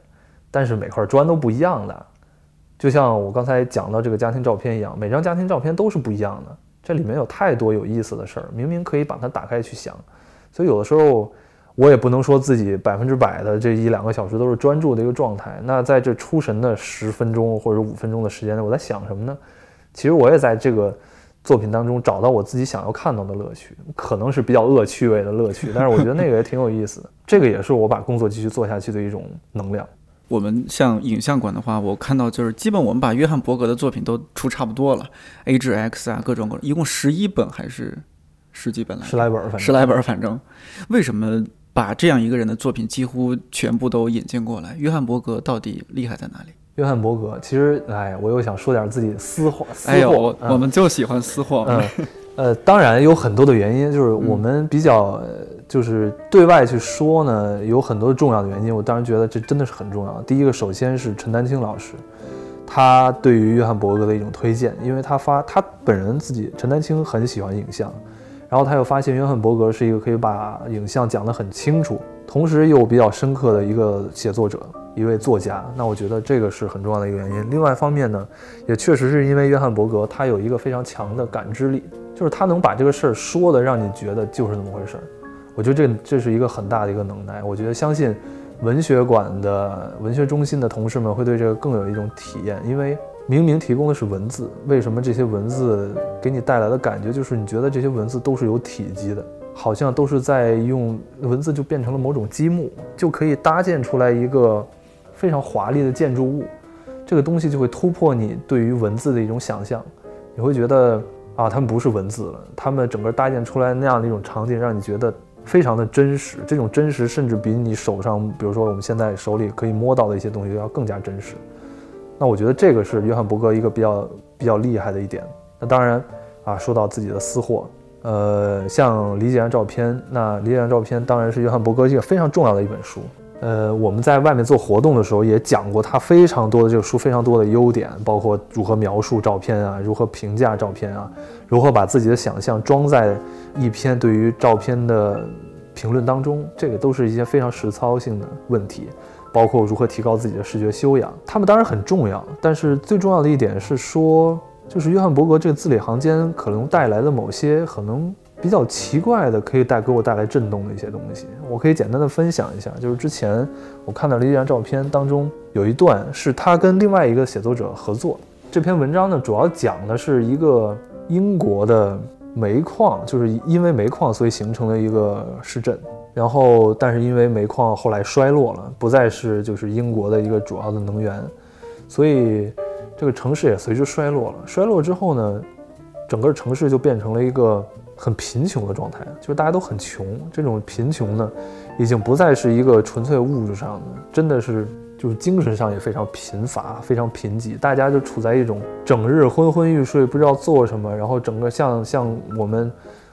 Speaker 2: 但是每块砖都不一样的。就像我刚才讲到这个家庭照片一样，每张家庭照片都是不一样的，这里面有太多有意思的事儿，明明可以把它打开去想，所以有的时候我也不能说自己百分之百的这一两个小时都是专注的一个状态。那在这出神的十分钟或者五分钟的时间内，我在想什么呢？其实我也在这个作品当中找到我自己想要看到的乐趣，可能是比较恶趣味的乐趣，但是我觉得那个也挺有意思的。这个也是我把工作继续做下去的一种能量。
Speaker 1: 我们像影像馆的话，我看到就是基本我们把约翰伯格的作品都出差不多了，A 至 X 啊，各种各，一共十一本还是十几本来？
Speaker 2: 十来本，反正
Speaker 1: 十来本，反正。为什么把这样一个人的作品几乎全部都引进过来？约翰伯格到底厉害在哪里？
Speaker 2: 约翰伯格，其实，哎，我又想说点自己私货，私
Speaker 1: 货，我们就喜欢私货。
Speaker 2: 嗯，呃，当然有很多的原因，就是我们比较。就是对外去说呢，有很多重要的原因。我当然觉得这真的是很重要。第一个，首先是陈丹青老师，他对于约翰伯格的一种推荐，因为他发他本人自己，陈丹青很喜欢影像，然后他又发现约翰伯格是一个可以把影像讲得很清楚，同时又比较深刻的一个写作者，一位作家。那我觉得这个是很重要的一个原因。另外一方面呢，也确实是因为约翰伯格他有一个非常强的感知力，就是他能把这个事儿说的让你觉得就是那么回事儿。我觉得这这是一个很大的一个能耐。我觉得相信文学馆的文学中心的同事们会对这个更有一种体验，因为明明提供的是文字，为什么这些文字给你带来的感觉就是你觉得这些文字都是有体积的，好像都是在用文字就变成了某种积木，就可以搭建出来一个非常华丽的建筑物。这个东西就会突破你对于文字的一种想象，你会觉得啊，他们不是文字了，他们整个搭建出来那样的一种场景，让你觉得。非常的真实，这种真实甚至比你手上，比如说我们现在手里可以摸到的一些东西要更加真实。那我觉得这个是约翰伯格一个比较比较厉害的一点。那当然啊，说到自己的私货，呃，像《理解上照片》，那《理解上照片》当然是约翰伯格一个非常重要的一本书。呃，我们在外面做活动的时候也讲过他非常多的这个书非常多的优点，包括如何描述照片啊，如何评价照片啊，如何把自己的想象装在一篇对于照片的评论当中，这个都是一些非常实操性的问题，包括如何提高自己的视觉修养，他们当然很重要，但是最重要的一点是说，就是约翰伯格这个字里行间可能带来的某些可能。比较奇怪的，可以带给我带来震动的一些东西，我可以简单的分享一下。就是之前我看到了一张照片，当中有一段是他跟另外一个写作者合作。这篇文章呢，主要讲的是一个英国的煤矿，就是因为煤矿所以形成了一个市镇。然后，但是因为煤矿后来衰落了，不再是就是英国的一个主要的能源，所以这个城市也随之衰落了。衰落之后呢，整个城市就变成了一个。很贫穷的状态，就是大家都很穷。这种贫穷呢，已经不再是一个纯粹物质上的，真的是就是精神上也非常贫乏、非常贫瘠。大家就处在一种整日昏昏欲睡，不知道做什么，然后整个像像我们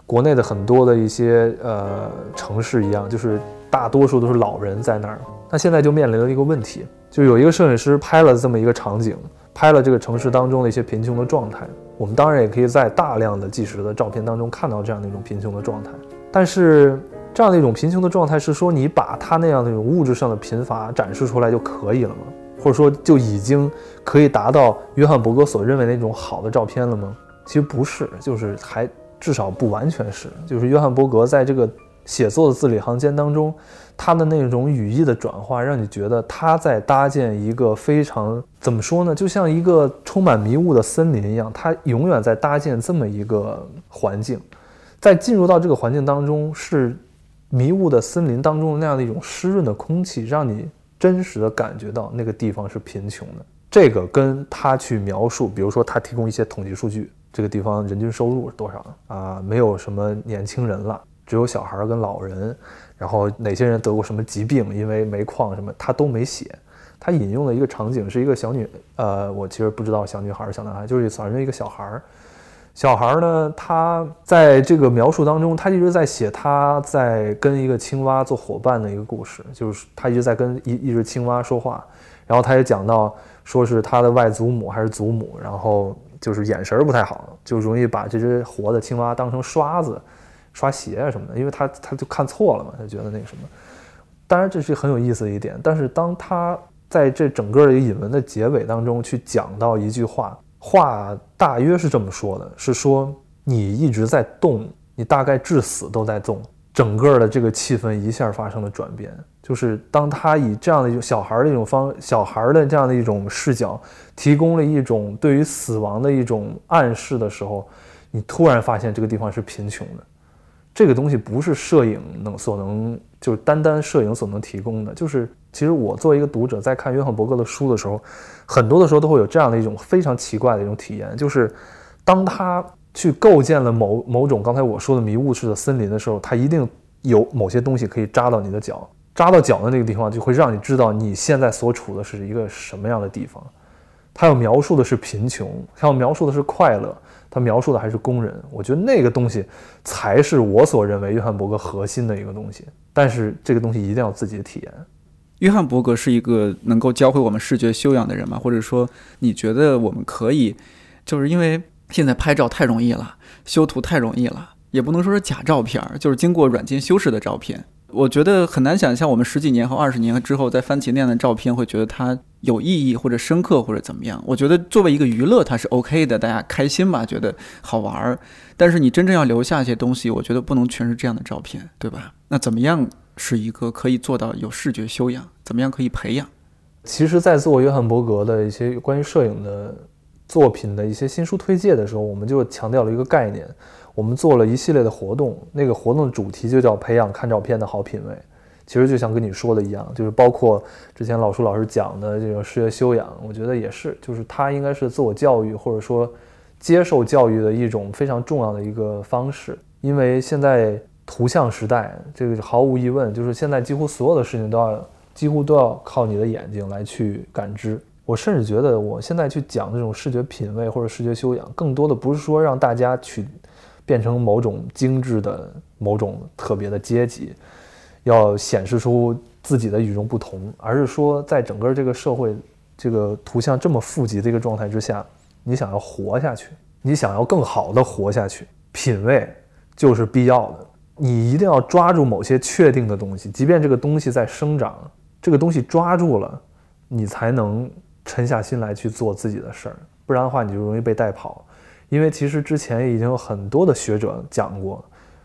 Speaker 2: 国内的很多的一些呃城市一样，就是大多数都是老人在那儿。那现在就面临了一个问题，就有一个摄影师拍了这么一个场景，拍了这个城市当中的一些贫穷的状态。我们当然也可以在大量的纪实的照片当中看到这样的一种贫穷的状态，但是这样的一种贫穷的状态是说你把他那样的一种物质上的贫乏展示出来就可以了吗？或者说就已经可以达到约翰伯格所认为那种好的照片了吗？其实不是，就是还至少不完全是，就是约翰伯格在这个写作的字里行间当中。他的那种语义的转化，让你觉得他在搭建一个非常怎么说呢？就像一个充满迷雾的森林一样，他永远在搭建这么一个环境，在进入到这个环境当中，是迷雾的森林当中的那样的一种湿润的空气，让你真实的感觉到那个地方是贫穷的。这个跟他去描述，比如说他提供一些统计数据，这个地方人均收入是多少啊？没有什么年轻人了，只有小孩跟老人。然后哪些人得过什么疾病？因为煤矿什么，他都没写。他引用的一个场景是一个小女，呃，我其实不知道小女孩儿、小男孩，就是反正一个小孩儿。小孩儿呢，他在这个描述当中，他一直在写他在跟一个青蛙做伙伴的一个故事，就是他一直在跟一一只青蛙说话。然后他也讲到，说是他的外祖母还是祖母，然后就是眼神不太好，就容易把这只活的青蛙当成刷子。刷鞋啊什么的，因为他他就看错了嘛，他觉得那个什么。当然这是很有意思的一点，但是当他在这整个的一个引文的结尾当中去讲到一句话，话大约是这么说的：是说你一直在动，你大概至死都在动。整个的这个气氛一下发生了转变，就是当他以这样的一种小孩的一种方，小孩的这样的一种视角，提供了一种对于死亡的一种暗示的时候，你突然发现这个地方是贫穷的。这个东西不是摄影能所能，就是单单摄影所能提供的。就是其实我作为一个读者，在看约翰伯格的书的时候，很多的时候都会有这样的一种非常奇怪的一种体验，就是当他去构建了某某种刚才我说的迷雾式的森林的时候，他一定有某些东西可以扎到你的脚，扎到脚的那个地方就会让你知道你现在所处的是一个什么样的地方。他要描述的是贫穷，他要描述的是快乐。他描述的还是工人，我觉得那个东西才是我所认为约翰伯格核心的一个东西。但是这个东西一定要自己体验。
Speaker 1: 约翰伯格是一个能够教会我们视觉修养的人吗？或者说，你觉得我们可以，就是因为现在拍照太容易了，修图太容易了，也不能说是假照片，就是经过软件修饰的照片。我觉得很难想象，我们十几年和二十年之后再翻起那样的照片，会觉得它有意义或者深刻或者怎么样。我觉得作为一个娱乐，它是 OK 的，大家开心吧，觉得好玩儿。但是你真正要留下一些东西，我觉得不能全是这样的照片，对吧？那怎么样是一个可以做到有视觉修养？怎么样可以培养？
Speaker 2: 其实，在做约翰伯格的一些关于摄影的作品的一些新书推介的时候，我们就强调了一个概念。我们做了一系列的活动，那个活动的主题就叫培养看照片的好品味。其实就像跟你说的一样，就是包括之前老舒老师讲的这种视觉修养，我觉得也是，就是它应该是自我教育或者说接受教育的一种非常重要的一个方式。因为现在图像时代，这个毫无疑问，就是现在几乎所有的事情都要几乎都要靠你的眼睛来去感知。我甚至觉得，我现在去讲这种视觉品味或者视觉修养，更多的不是说让大家去。变成某种精致的某种特别的阶级，要显示出自己的与众不同，而是说，在整个这个社会，这个图像这么富集的一个状态之下，你想要活下去，你想要更好的活下去，品味就是必要的。你一定要抓住某些确定的东西，即便这个东西在生长，这个东西抓住了，你才能沉下心来去做自己的事儿，不然的话，你就容易被带跑。因为其实之前已经有很多的学者讲过，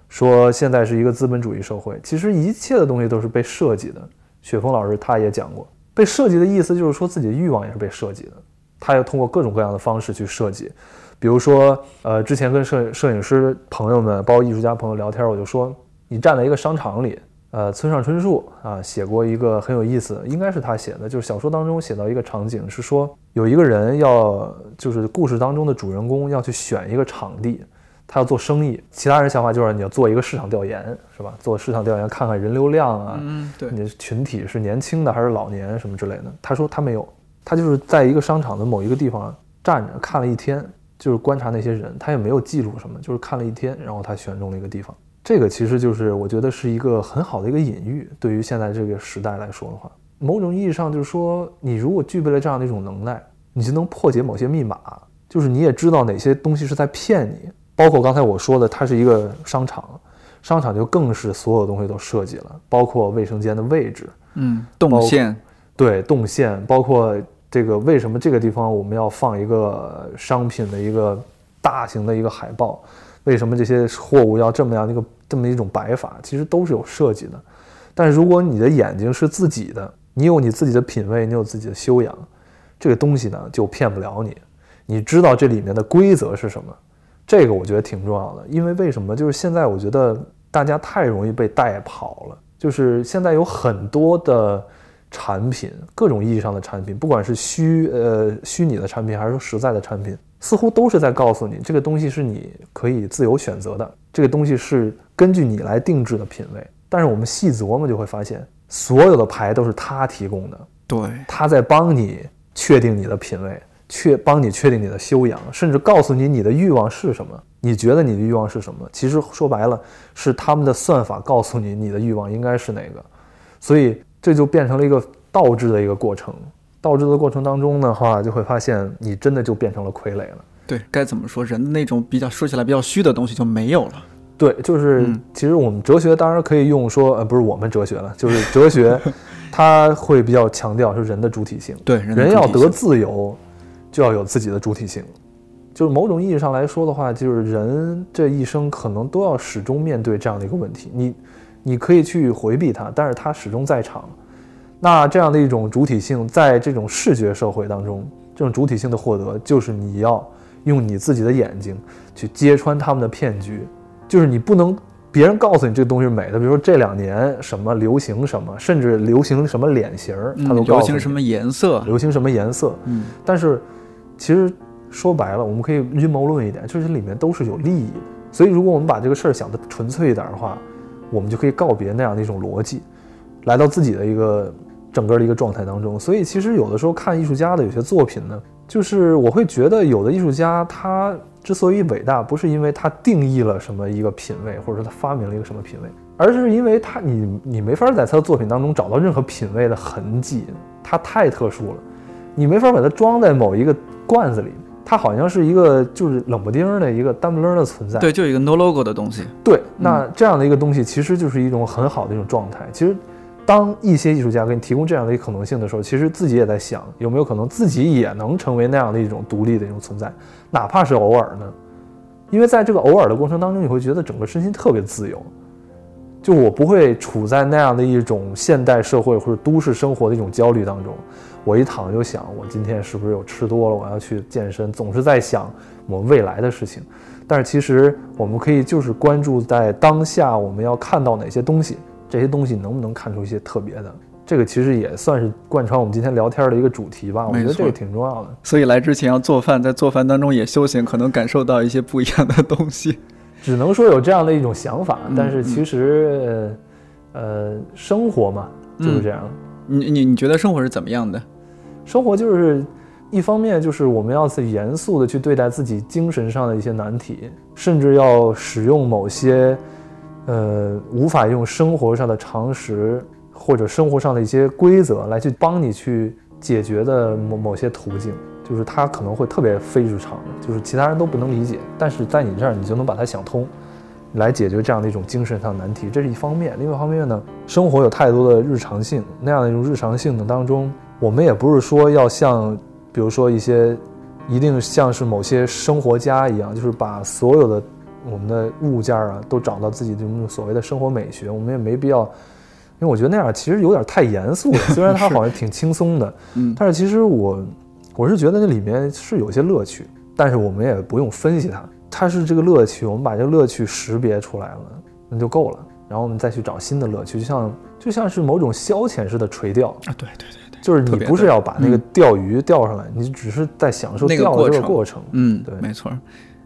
Speaker 2: 说现在是一个资本主义社会，其实一切的东西都是被设计的。雪峰老师他也讲过，被设计的意思就是说自己的欲望也是被设计的，他要通过各种各样的方式去设计。比如说，呃，之前跟摄摄影师朋友们，包括艺术家朋友聊天，我就说，你站在一个商场里。呃，村上春树啊写过一个很有意思，应该是他写的，就是小说当中写到一个场景，是说有一个人要，就是故事当中的主人公要去选一个场地，他要做生意，其他人想法就是你要做一个市场调研，是吧？做市场调研，看看人流量啊，
Speaker 1: 嗯，对，
Speaker 2: 你的群体是年轻的还是老年什么之类的。他说他没有，他就是在一个商场的某一个地方站着看了一天，就是观察那些人，他也没有记录什么，就是看了一天，然后他选中了一个地方。这个其实就是我觉得是一个很好的一个隐喻，对于现在这个时代来说的话，某种意义上就是说，你如果具备了这样的一种能耐，你就能破解某些密码，就是你也知道哪些东西是在骗你。包括刚才我说的，它是一个商场，商场就更是所有东西都设计了，包括卫生间的位置，
Speaker 1: 嗯，动线，
Speaker 2: 对，动线，包括这个为什么这个地方我们要放一个商品的一个大型的一个海报。为什么这些货物要这么样的一个这么一种摆法？其实都是有设计的。但如果你的眼睛是自己的，你有你自己的品味，你有自己的修养，这个东西呢就骗不了你。你知道这里面的规则是什么？这个我觉得挺重要的。因为为什么？就是现在我觉得大家太容易被带跑了。就是现在有很多的产品，各种意义上的产品，不管是虚呃虚拟的产品，还是说实在的产品。似乎都是在告诉你，这个东西是你可以自由选择的，这个东西是根据你来定制的品味。但是我们细琢磨就会发现，所有的牌都是他提供的，
Speaker 1: 对，
Speaker 2: 他在帮你确定你的品味，确帮你确定你的修养，甚至告诉你你的欲望是什么。你觉得你的欲望是什么？其实说白了，是他们的算法告诉你你的欲望应该是哪个。所以这就变成了一个倒置的一个过程。倒置的过程当中的话，就会发现你真的就变成了傀儡了。
Speaker 1: 对，该怎么说？人的那种比较说起来比较虚的东西就没有了。
Speaker 2: 对，就是其实我们哲学当然可以用说，呃，不是我们哲学了，就是哲学，它会比较强调是人的主体性。
Speaker 1: 对，
Speaker 2: 人要得自由，就要有自己的主体性。就是某种意义上来说的话，就是人这一生可能都要始终面对这样的一个问题。你，你可以去回避它，但是它始终在场。那这样的一种主体性，在这种视觉社会当中，这种主体性的获得，就是你要用你自己的眼睛去揭穿他们的骗局，就是你不能别人告诉你这个东西是美的，比如说这两年什么流行什么，甚至流行什么脸型儿，它都
Speaker 1: 流行什么颜色，
Speaker 2: 流行什么颜色。嗯，但是其实说白了，我们可以阴谋论一点，就是里面都是有利益的。所以如果我们把这个事儿想的纯粹一点的话，我们就可以告别那样的一种逻辑，来到自己的一个。整个的一个状态当中，所以其实有的时候看艺术家的有些作品呢，就是我会觉得有的艺术家他之所以伟大，不是因为他定义了什么一个品味，或者说他发明了一个什么品味，而是因为他你你没法在他的作品当中找到任何品味的痕迹，他太特殊了，你没法把它装在某一个罐子里，它好像是一个就是冷不丁的一个单不楞的存在，
Speaker 1: 对，就一个 no logo 的东西，
Speaker 2: 对，那这样的一个东西其实就是一种很好的一种状态，其实。当一些艺术家给你提供这样的一个可能性的时候，其实自己也在想，有没有可能自己也能成为那样的一种独立的一种存在，哪怕是偶尔呢？因为在这个偶尔的过程当中，你会觉得整个身心特别自由，就我不会处在那样的一种现代社会或者都市生活的一种焦虑当中。我一躺就想，我今天是不是又吃多了？我要去健身，总是在想我未来的事情。但是其实我们可以就是关注在当下，我们要看到哪些东西。这些东西能不能看出一些特别的？这个其实也算是贯穿我们今天聊天的一个主题吧。我觉得这个挺重要的。
Speaker 1: 所以来之前要做饭，在做饭当中也修行，可能感受到一些不一样的东西。
Speaker 2: 只能说有这样的一种想法，但是其实，呃，生活嘛就是这样。
Speaker 1: 你你你觉得生活是怎么样的？
Speaker 2: 生活就是一方面就是我们要去严肃的去对待自己精神上的一些难题，甚至要使用某些。呃，无法用生活上的常识或者生活上的一些规则来去帮你去解决的某某些途径，就是它可能会特别非日常，就是其他人都不能理解，但是在你这儿你就能把它想通，来解决这样的一种精神上的难题，这是一方面。另外一方面呢，生活有太多的日常性，那样的一种日常性的当中，我们也不是说要像，比如说一些，一定像是某些生活家一样，就是把所有的。我们的物件啊，都找到自己这种所谓的生活美学，我们也没必要，因为我觉得那样其实有点太严肃了。虽然它好像挺轻松的，嗯，但是其实我我是觉得那里面是有些乐趣，但是我们也不用分析它，它是这个乐趣，我们把这个乐趣识别出来了，那就够了。然后我们再去找新的乐趣，就像就像是某种消遣式的垂钓
Speaker 1: 啊，对对对对，
Speaker 2: 就是你不是要把那个钓鱼钓上来，你只是在享受钓的这个过程，
Speaker 1: 嗯，对，没错。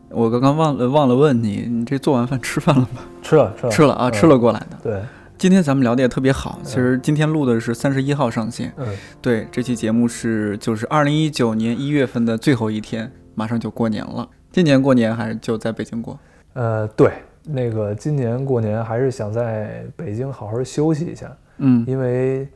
Speaker 1: 我刚刚忘了忘了问你，你这做完饭吃饭了吗？
Speaker 2: 吃了吃了
Speaker 1: 吃了啊，
Speaker 2: 嗯
Speaker 1: 吃了过来的。
Speaker 2: 对，
Speaker 1: 今天咱们聊的也特别好，其实今天录的是三十一号上线，
Speaker 2: 嗯，
Speaker 1: 对，这期节目是就是二零一九年一月份的最后一天，马上就过年了。今年过年还是就在北京过？
Speaker 2: 呃，对，那个今年过年还是想在北京好好休息一下，
Speaker 1: 嗯，
Speaker 2: 因为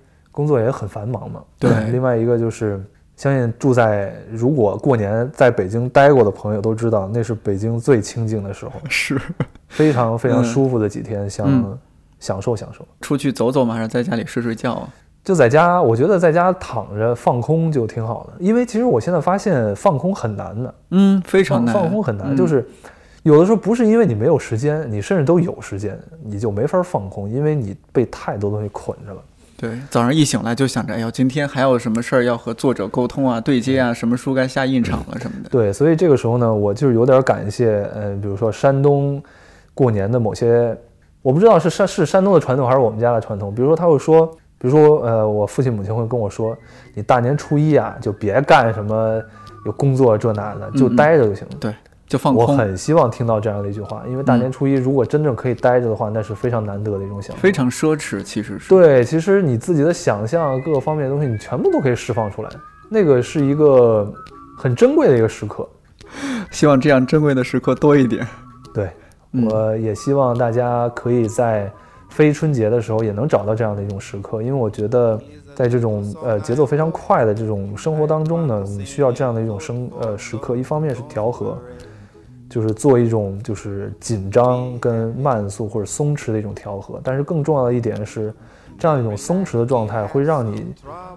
Speaker 2: 工作也很繁忙嘛。
Speaker 1: 对
Speaker 2: 另外一个就是，相信住在如果过年在北京待过的朋友都知道，那是北京最清静的时候，
Speaker 1: 是
Speaker 2: 非常非常
Speaker 1: 嗯
Speaker 2: 舒服的几天，想
Speaker 1: 嗯
Speaker 2: 享受享受。
Speaker 1: 出去走走吗？还是在家里睡睡觉啊？
Speaker 2: 就在家，我觉得在家躺着放空就挺好的，因为其实我现在发现放空很难的，
Speaker 1: 嗯，非常难，
Speaker 2: 放空很难，
Speaker 1: 嗯
Speaker 2: 就是有的时候不是因为你没有时间，你甚至都有时间，你就没法放空，因为你被太多东西捆着了。
Speaker 1: 对，早上一醒来就想着，哎呦，今天还有什么事儿要和作者沟通啊、对接啊，什么书该下印厂了什么的。
Speaker 2: 对，所以这个时候呢，我就是有点感谢，呃，比如说山东过年的某些，我不知道是山是山东的传统还是我们家的传统，比如说他会说，比如说呃，我父亲母亲会跟我说，你大年初一啊，就别干什么有工作这那的，就待着就行了。
Speaker 1: 对，就放空，
Speaker 2: 我很希望听到这样的一句话，因为大年初一如果真正可以待着的话，那是非常难得的一种享受。
Speaker 1: 非常奢侈，其实是。
Speaker 2: 对，其实你自己的想象各个方面的东西，你全部都可以释放出来，那个是一个很珍贵的一个时刻。
Speaker 1: 希望这样珍贵的时刻多一点。
Speaker 2: 对，
Speaker 1: 嗯
Speaker 2: 我也希望大家可以在非春节的时候也能找到这样的一种时刻，因为我觉得在这种呃节奏非常快的这种生活当中呢，你需要这样的一种生呃时刻，一方面是调和，就是做一种就是紧张跟慢速或者松弛的一种调和，但是更重要的一点是，这样一种松弛的状态会让你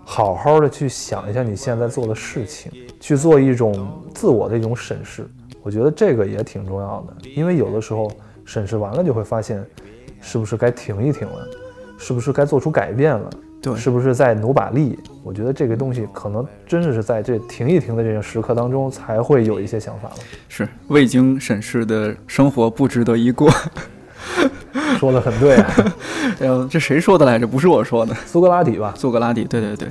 Speaker 2: 好好的去想一下你现在做的事情，去做一种自我的一种审视。我觉得这个也挺重要的，因为有的时候审视完了就会发现，是不是该停一停了，是不是该做出改变了，
Speaker 1: 对，
Speaker 2: 是不是在努把力？我觉得这个东西可能真的是在这停一停的这个时刻当中才会有一些想法了。
Speaker 1: 是未经审视的生活不值得一过。
Speaker 2: 说的很对啊，
Speaker 1: 哎呦，这谁说的来着？不是我说的，
Speaker 2: 苏格拉底吧？
Speaker 1: 苏格拉底。对对对，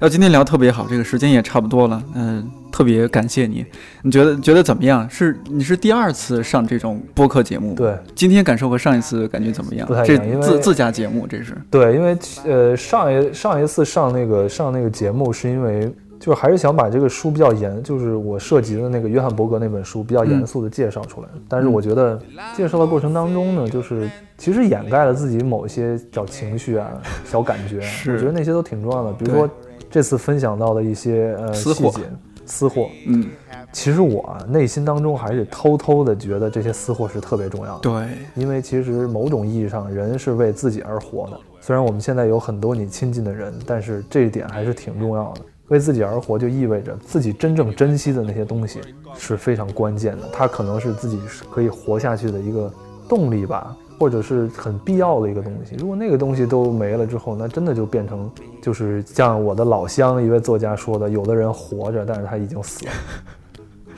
Speaker 1: 要今天聊特别好，这个时间也差不多了。嗯、特别感谢你。你觉得觉得怎么样？是你是第二次上这种播客节目？，
Speaker 2: 对
Speaker 1: 今天感受和上一次感觉怎么样？
Speaker 2: 不太一
Speaker 1: 这
Speaker 2: 样因为
Speaker 1: 自自家节目，这是
Speaker 2: 对，因为呃上一上一次上那个上那个节目是因为。就是还是想把这个书比较严，就是我涉及的那个约翰伯格那本书比较严肃的介绍出来。但是我觉得介绍的过程当中呢，就是其实掩盖了自己某些小情绪啊、小感觉 我觉得那些都挺重要的。比如说这次分享到的一些呃细节、私货，
Speaker 1: 嗯，
Speaker 2: 其实我啊内心当中还是偷偷的觉得这些私货是特别重要的。
Speaker 1: 对，
Speaker 2: 因为其实某种意义上，人是为自己而活的。虽然我们现在有很多你亲近的人，但是这一点还是挺重要的。为自己而活，就意味着自己真正珍惜的那些东西是非常关键的。它可能是自己可以活下去的一个动力吧，或者是很必要的一个东西。如果那个东西都没了之后，那真的就变成就是像我的老乡一位作家说的，有的人活着，但是他已经死了。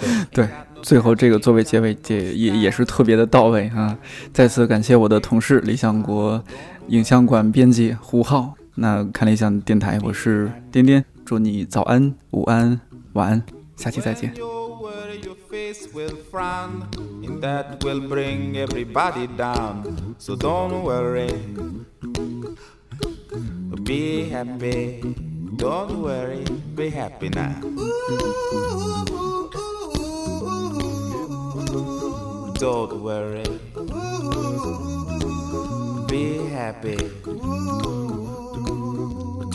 Speaker 1: 对，最后这个作为结尾也也也是特别的到位啊！再次感谢我的同事理想国影像馆编辑胡浩。那看理想电台，我是颠颠，祝你早安、午安、晚安，下期再见
Speaker 3: When。you worry, your face will frown, and that will bring everybody down. So don't worry, be happy. Don't worry, be happy now. Don't worry, be happy.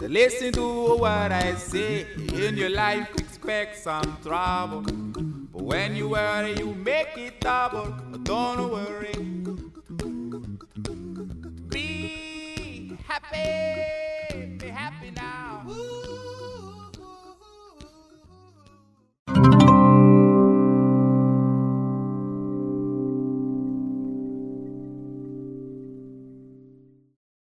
Speaker 3: Listen to what I say. In your life, expect some trouble. But when you worry, you make it double. Don't worry. Be happy.